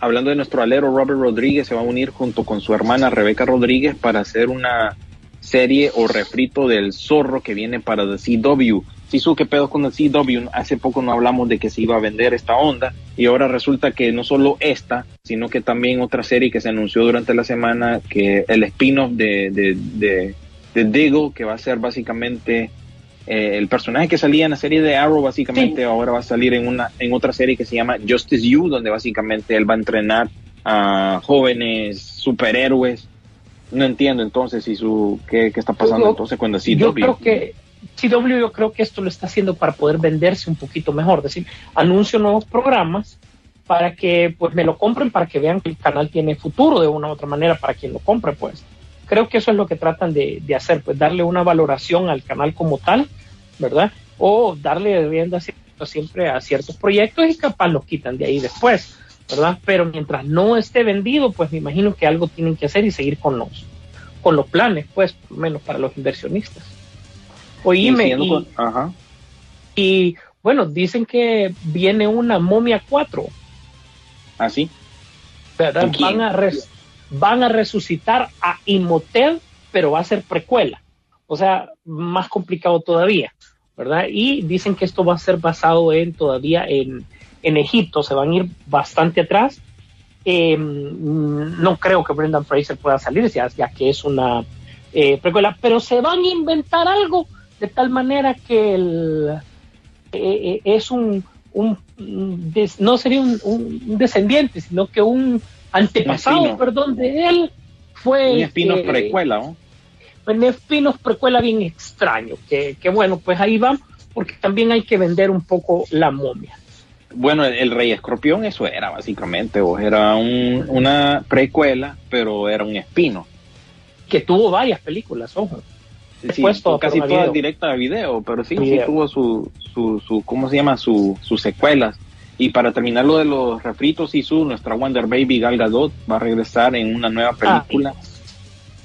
hablando de nuestro alero Robert Rodríguez, se va a unir junto con su hermana Rebeca Rodríguez para hacer una serie o refrito del zorro que viene para The CW. Sisu, ¿qué pedo con el CW? Hace poco no hablamos de que se iba a vender esta onda y ahora resulta que no solo esta, sino que también otra serie que se anunció durante la semana, que el spin-off de, de, de, de Diggle, que va a ser básicamente eh, el personaje que salía en la serie de Arrow básicamente
Sí.
ahora va a salir en una en otra serie que se llama Justice You donde básicamente él va a entrenar a jóvenes superhéroes no entiendo entonces si su qué, qué está pasando
Yo-
entonces cuando CW
Yo creo que CW yo creo que esto lo está haciendo para poder venderse un poquito mejor, es decir, anuncio nuevos programas para que pues me lo compren para que vean que el canal tiene futuro de una u otra manera para quien lo compre pues. Creo que eso es lo que tratan de, de hacer, pues darle una valoración al canal como tal, ¿verdad? O darle rienda sie- siempre a ciertos proyectos y capaz los quitan de ahí después, ¿verdad? Pero mientras no esté vendido, pues me imagino que algo tienen que hacer y seguir con los, con los planes, pues, menos para los inversionistas. Oíme, y,
con- ajá.
y, bueno, dicen que viene una momia 4,
así
¿verdad?
¿Con quién?
Van a, res- van a resucitar a Imhotep, pero va a ser precuela, o sea, más complicado todavía, ¿verdad? Y dicen que esto va a ser basado en todavía en, en Egipto, se van a ir bastante atrás. Eh, mm, no creo que Brendan Fraser pueda salir, ya, ya que es una eh, precuela, pero se van a inventar algo de tal manera que el, eh, eh, es un, no sería un, descendiente, sino que un antepasado, perdón, de él fue
un espino
que-
precuela ¿no?
un espino precuela bien extraño, que, que bueno, pues ahí va, porque también hay que vender un poco la momia.
bueno el, el rey escorpión eso era básicamente o era un- una precuela pero era un espino
que tuvo varias películas, ojo.
Sí,
todo
casi
por
toda
video.
directa a video, pero sí, sí
Video.
tuvo su, su, su, ¿cómo se llama? Su, sus secuelas. Y para terminar lo de los refritos y su, nuestra Wonder Baby Gal Gadot va a regresar en una nueva
Ah,
película,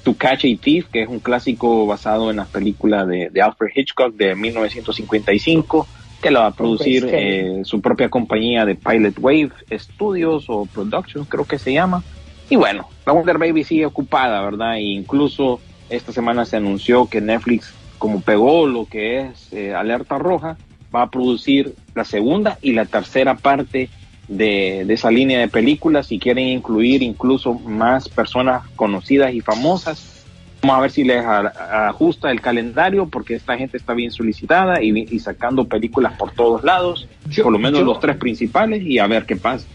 To Catch a Thief, que es un clásico basado en las películas de, de Alfred Hitchcock de 1955, que la va a producir
Ok, sí.
eh, su propia compañía de Pilot Wave Studios o Productions, creo que se llama. Y bueno, la Wonder Baby sigue ocupada, ¿verdad? E incluso esta semana se anunció que Netflix como pegó lo que es eh, Alerta Roja, va a producir la segunda y la tercera parte de, de esa línea de películas y quieren incluir incluso más personas conocidas y famosas. Vamos a ver si les a- ajusta el calendario porque esta gente está bien solicitada y, y sacando películas por todos lados,
Yo-
por lo menos
yo-
los tres principales y a ver qué pasa.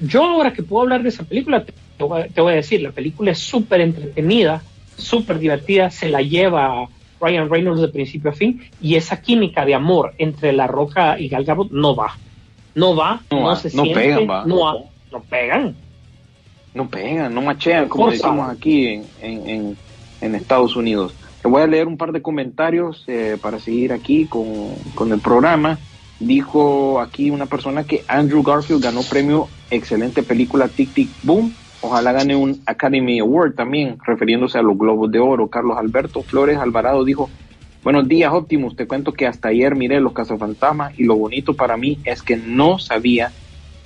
Yo ahora que puedo hablar de esa película, te, te voy, a- te voy a decir, la película es súper entretenida, súper divertida, se la lleva Ryan Reynolds de principio a fin y esa química de amor entre La Roca y Gal Gadot no va. No va,
No
no,
va,
se
no
siente,
pegan, va.
no, va, no pegan.
No pegan, no machean, como decimos aquí en, en, en- en Estados Unidos. Le voy a leer un par de comentarios eh, para seguir aquí con, con el programa. Dijo aquí una persona que Andrew Garfield ganó premio Excelente Película Tic Tic Boom. Ojalá gane un Academy Award también, refiriéndose a los Globos de Oro. Carlos Alberto Flores Alvarado dijo, buenos días Optimus, te cuento que hasta ayer miré Los Cazafantasmas y lo bonito para mí es que no sabía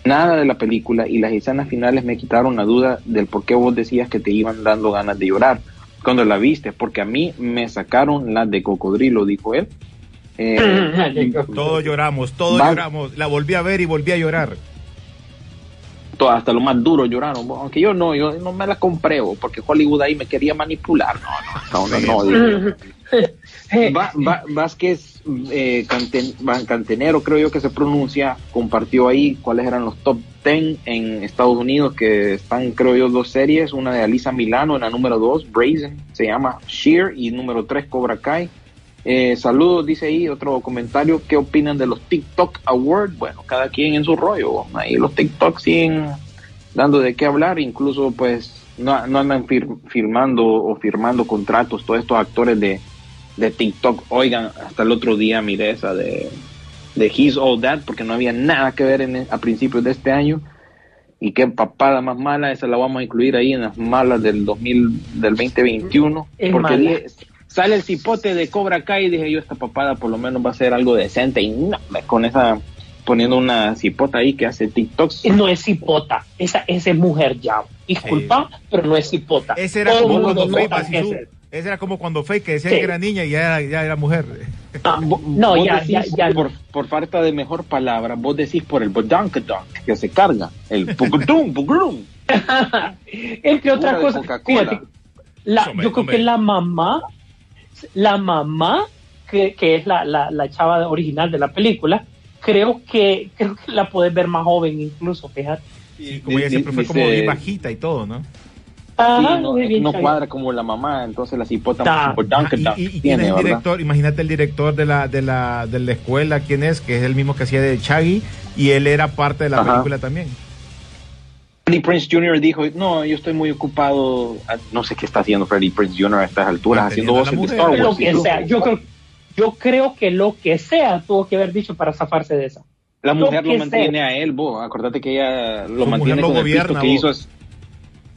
nada de la película y las escenas finales me quitaron la duda del por qué vos decías que te iban dando ganas de llorar cuando la viste, porque a mí me sacaron las de cocodrilo, dijo él. Eh,
Todos lloramos, todos
Va-
lloramos. La volví a ver y volví a llorar.
Hasta lo más duro lloraron, aunque yo no, yo no me la compré, porque Hollywood ahí me quería manipular. No, no, no, no, yo. Va- Va- Vázquez eh, Canten- Cantenero, creo yo que se pronuncia, compartió ahí cuáles eran los top 10 en Estados Unidos, que están, creo yo, dos series, una de Alisa Milano en la número 2, Brazen, se llama Sheer, y número 3, Cobra Kai. Eh, saludos, dice ahí otro comentario, ¿qué opinan de los TikTok Awards? Bueno, cada quien en su rollo, ahí los TikTok siguen dando de qué hablar, incluso pues no, no andan fir- firmando o firmando contratos todos estos actores de, de TikTok. Oigan, hasta el otro día miré esa de, de He's All That, porque no había nada que ver en, a principios de este año. Y qué papada más mala, esa la vamos a incluir ahí en las malas del 2000, del 2021.
Es
porque
mala.
Sale el cipote de Cobra Kai y dije yo, esta papada por lo menos va a ser algo decente. Y no, con esa, poniendo una cipota ahí que hace TikToks.
No es cipota, esa, esa es mujer ya. Disculpa, pero no es cipota.
Ese era
Todo
como cuando Faye Basizú-
es-
Ese era como cuando Faye que decía
Sí.
que era niña y ya era, ya era mujer.
Ah, no, ya, ya, ya.
Por, por falta de mejor palabra, vos decís por el bodankadonk que se carga, el pucutum, pucurum.
Entre otras cosas, fíjate, la- yo creo que la mamá, la mamá, que, que es la, la, la chava original de la película, creo que, creo que la puedes ver más joven incluso, fíjate.
Sí, como ella siempre fue como bien bajita y todo, ¿no?
Sí,
Ajá,
no, cuadra como la mamá, entonces la cipota
Ta.
bodankadonk
Y, y- y quién
tiene,
es el
¿verdad?
director, imagínate el director de la, de la, de la escuela, quién es, que es el mismo que hacía de Chaggy, y él era parte de la
Ajá.
película también.
Freddie Prince Jr. dijo, no, yo estoy muy ocupado, no sé qué está haciendo Freddie Prince Jr. a estas alturas, haciendo voces de Star
mujer.
Lo
Wars.
que sea, yo creo, yo creo que lo que sea tuvo que haber dicho para zafarse de esa.
La
Lo
mujer lo
que
mantiene
sea.
a él, vos. Acordate que ella lo
Su
mantiene
lo
con el
gobierna,
pisto que
vos.
hizo es-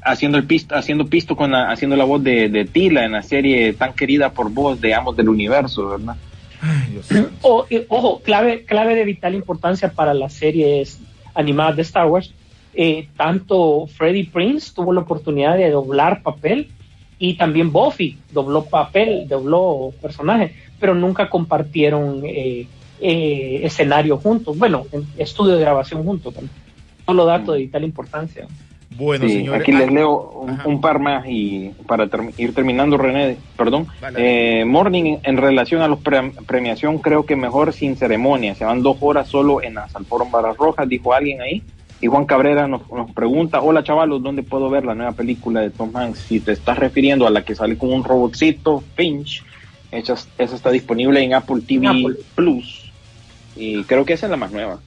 haciendo el pisto, haciendo pisto con la, haciendo la voz de, de Tila en la serie tan querida por vos de Amos del Universo, ¿verdad?
Ay, Dios.
O- ojo, clave, clave de vital importancia para las series animadas de Star Wars. Eh, tanto Freddie Prince tuvo la oportunidad de doblar papel y también Buffy dobló papel, dobló personaje, pero nunca compartieron eh, eh, escenario juntos. Bueno, en estudio de grabación juntos. Solo dato de vital importancia.
Bueno,
Sí,
señores.
aquí
ah,
les leo un, par más y para term- ir terminando, René, perdón. Eh, Morning, en relación a los pre- premiación, creo que mejor sin ceremonia. Se van dos horas solo en las alfombras rojas, dijo alguien ahí. Y Juan Cabrera nos, nos pregunta, hola chavalos, ¿dónde puedo ver la nueva película de Tom Hanks? Si te estás refiriendo a la que sale con un robotcito, Finch, esa, esa está disponible en Apple TV
Apple.
Plus. Y creo que esa es la más nueva.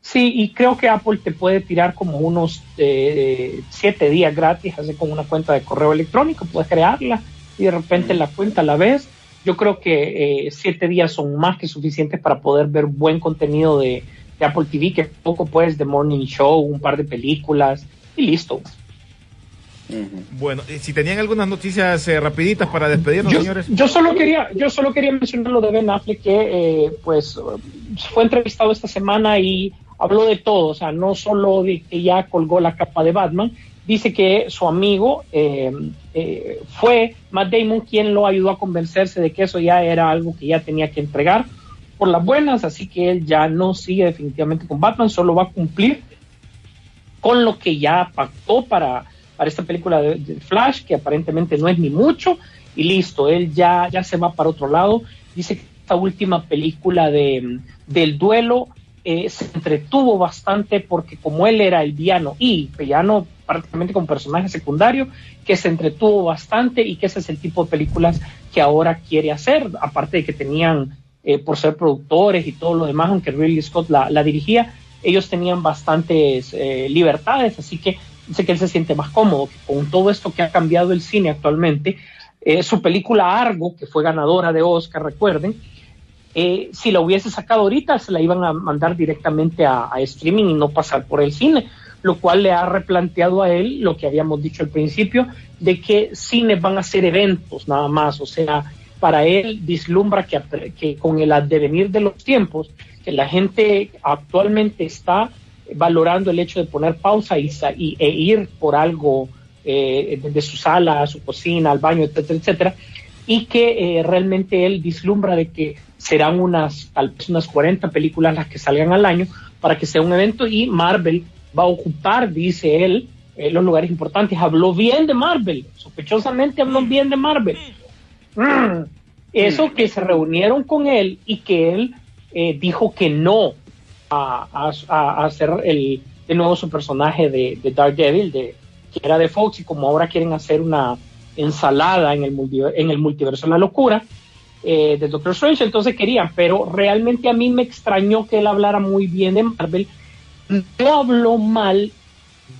Sí, y creo que Apple te puede tirar como unos eh, siete días gratis, así con una cuenta de correo electrónico, puedes crearla y de repente la cuenta la ves. Yo creo que eh, siete días son más que suficientes para poder ver buen contenido de, de Apple TV, que poco puedes de Morning Show, un par de películas y listo.
Bueno, eh, si tenían algunas noticias eh, rapiditas para despedirnos,
Yo,
señores.
yo solo quería, yo solo quería mencionar lo de Ben Affleck que eh, pues fue entrevistado esta semana y habló de todo, o sea, no solo de que ya colgó la capa de Batman, dice que su amigo eh, eh, fue Matt Damon quien lo ayudó a convencerse de que eso ya era algo que ya tenía que entregar las buenas, así que él ya no sigue definitivamente con Batman, solo va a cumplir con lo que ya pactó para, para esta película de, de Flash, que aparentemente no es ni mucho, y listo, él ya, ya se va para otro lado. Dice que esta última película de, del duelo eh, se entretuvo bastante porque como él era el villano y villano prácticamente como personaje secundario, que se entretuvo bastante y que ese es el tipo de películas que ahora quiere hacer, aparte de que tenían, eh, por ser productores y todo lo demás, aunque Ridley Scott la, dirigía, ellos tenían bastantes eh, libertades, así que dice que él se siente más cómodo, con todo esto que ha cambiado el cine actualmente, eh, su película Argo, que fue ganadora de Oscar, recuerden, si la hubiese sacado ahorita, se la iban a mandar directamente a, a, streaming y no pasar por el cine, lo cual le ha replanteado a él lo que habíamos dicho al principio, de que cines van a ser eventos nada más, o sea, para él vislumbra que, con el advenir de los tiempos, que la gente actualmente está valorando el hecho de poner pausa y, y e ir por algo eh, de su sala a su cocina, al baño, etcétera, etcétera, y que eh, realmente él vislumbra de que serán unas, tal vez unas 40 películas las que salgan al año para que sea un evento y Marvel va a ocupar, dice él, eh, los lugares importantes. Habló bien de Marvel, sospechosamente habló bien de Marvel. Mm. Eso que se reunieron con él y que él eh, dijo que no a, a, a hacer el, de nuevo su personaje de, de Daredevil, de, que era de Fox, y como ahora quieren hacer una ensalada en el, en el multiverso de la locura eh, de Doctor Strange, entonces querían, pero realmente a mí me extrañó que él hablara muy bien de Marvel. No habló mal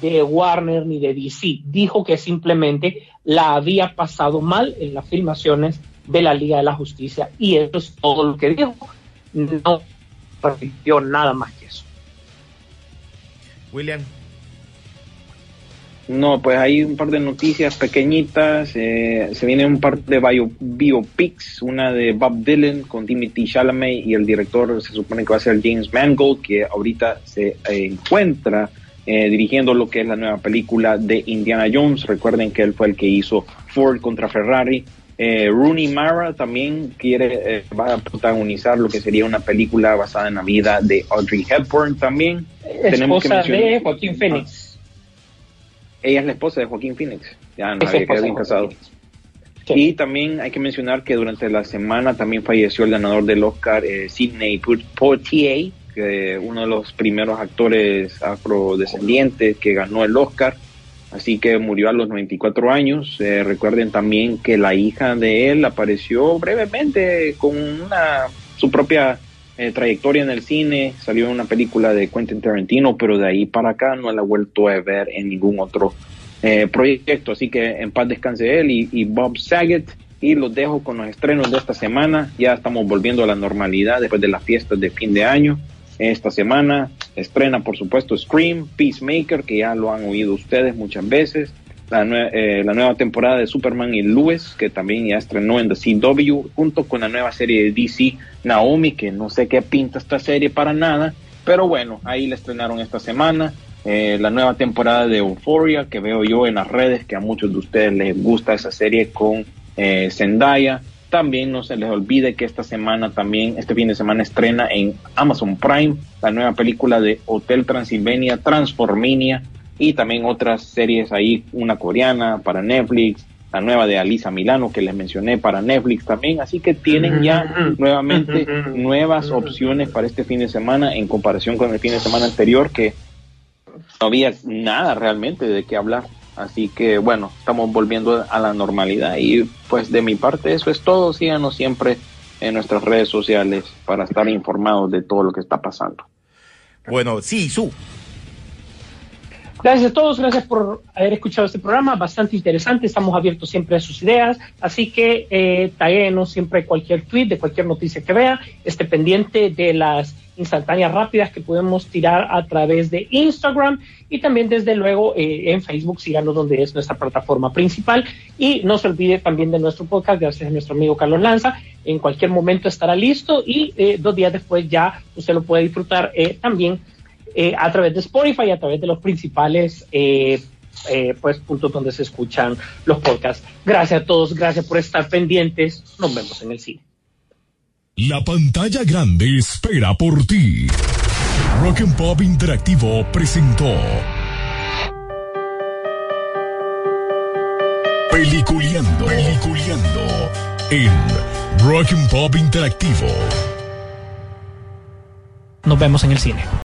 de Warner ni de DC, dijo que simplemente la había pasado mal en las filmaciones de la Liga de la Justicia y eso es todo lo que dijo. No repitió nada más que eso.
William.
No, pues hay un par de noticias pequeñitas. Eh, se viene un par de bio, biopics, una de Bob Dylan con Timothy Chalamet y el director se supone que va a ser James Mangold, que ahorita se eh, encuentra eh, dirigiendo lo que es la nueva película de Indiana Jones. Recuerden que él fue el que hizo Ford contra Ferrari. Rooney Mara también quiere va a protagonizar lo que sería una película basada en la vida de Audrey Hepburn también.
Esposa Tenemos que mencionar, de Joaquín Phoenix.
Ella es la esposa de Joaquín Phoenix. Ya no había quedado casado. Sí. Y también hay que mencionar que durante la semana también falleció el ganador del Oscar, eh, Sidney Poitier, que uno de los primeros actores afrodescendientes que ganó el Oscar. Así que murió a los 94 años. Eh, recuerden también que la hija de él apareció brevemente con una, su propia eh, trayectoria en el cine, salió en una película de Quentin Tarantino, pero de ahí para acá no la he vuelto a ver en ningún otro eh, proyecto. Así que en paz descanse él y, y, Bob Saget. Y los dejo con los estrenos de esta semana. Ya estamos volviendo a la normalidad después de las fiestas de fin de año. Esta semana estrena, por supuesto, Scream, Peacemaker, que ya lo han oído ustedes muchas veces. La, eh, nueva temporada de Superman y Lewis, que también ya estrenó en The CW, junto con la nueva serie de DC Naomi, que no sé qué pinta esta serie para nada, pero bueno, ahí la estrenaron esta semana. Eh, la nueva temporada de Euphoria, que veo yo en las redes, que a muchos de ustedes les gusta esa serie con eh, Zendaya. También no se les olvide que esta semana también, este fin de semana estrena en Amazon Prime la nueva película de Hotel Transilvania, Transforminia, y también otras series ahí, una coreana para Netflix, la nueva de Alisa Milano que les mencioné para Netflix también, así que tienen ya nuevamente nuevas opciones para este fin de semana en comparación con el fin de semana anterior que no había nada realmente de qué hablar. Así que bueno, estamos volviendo a la normalidad y pues de mi parte eso es todo. Síganos siempre en nuestras redes sociales para estar informados de todo lo que está pasando.
Bueno, sí, su.
Gracias a todos, gracias por haber escuchado este programa, bastante interesante, estamos abiertos siempre a sus ideas, así que eh, taguenos siempre cualquier tweet, de cualquier noticia que vea, esté pendiente de las instantáneas rápidas que podemos tirar a través de Instagram y también desde luego eh, en Facebook, síganos donde es nuestra plataforma principal y no se olvide también de nuestro podcast, gracias a nuestro amigo Carlos Lanza, en cualquier momento estará listo y eh, dos días después ya usted lo puede disfrutar eh, también eh, a través de Spotify y a través de los principales eh, eh, pues puntos donde se escuchan los podcasts. Gracias a todos, gracias por estar pendientes. Nos vemos en el cine.
La pantalla grande espera por ti. Rock and Pop Interactivo presentó Peliculeando, Peliculeando en Rock and Pop Interactivo.
Nos vemos en el cine.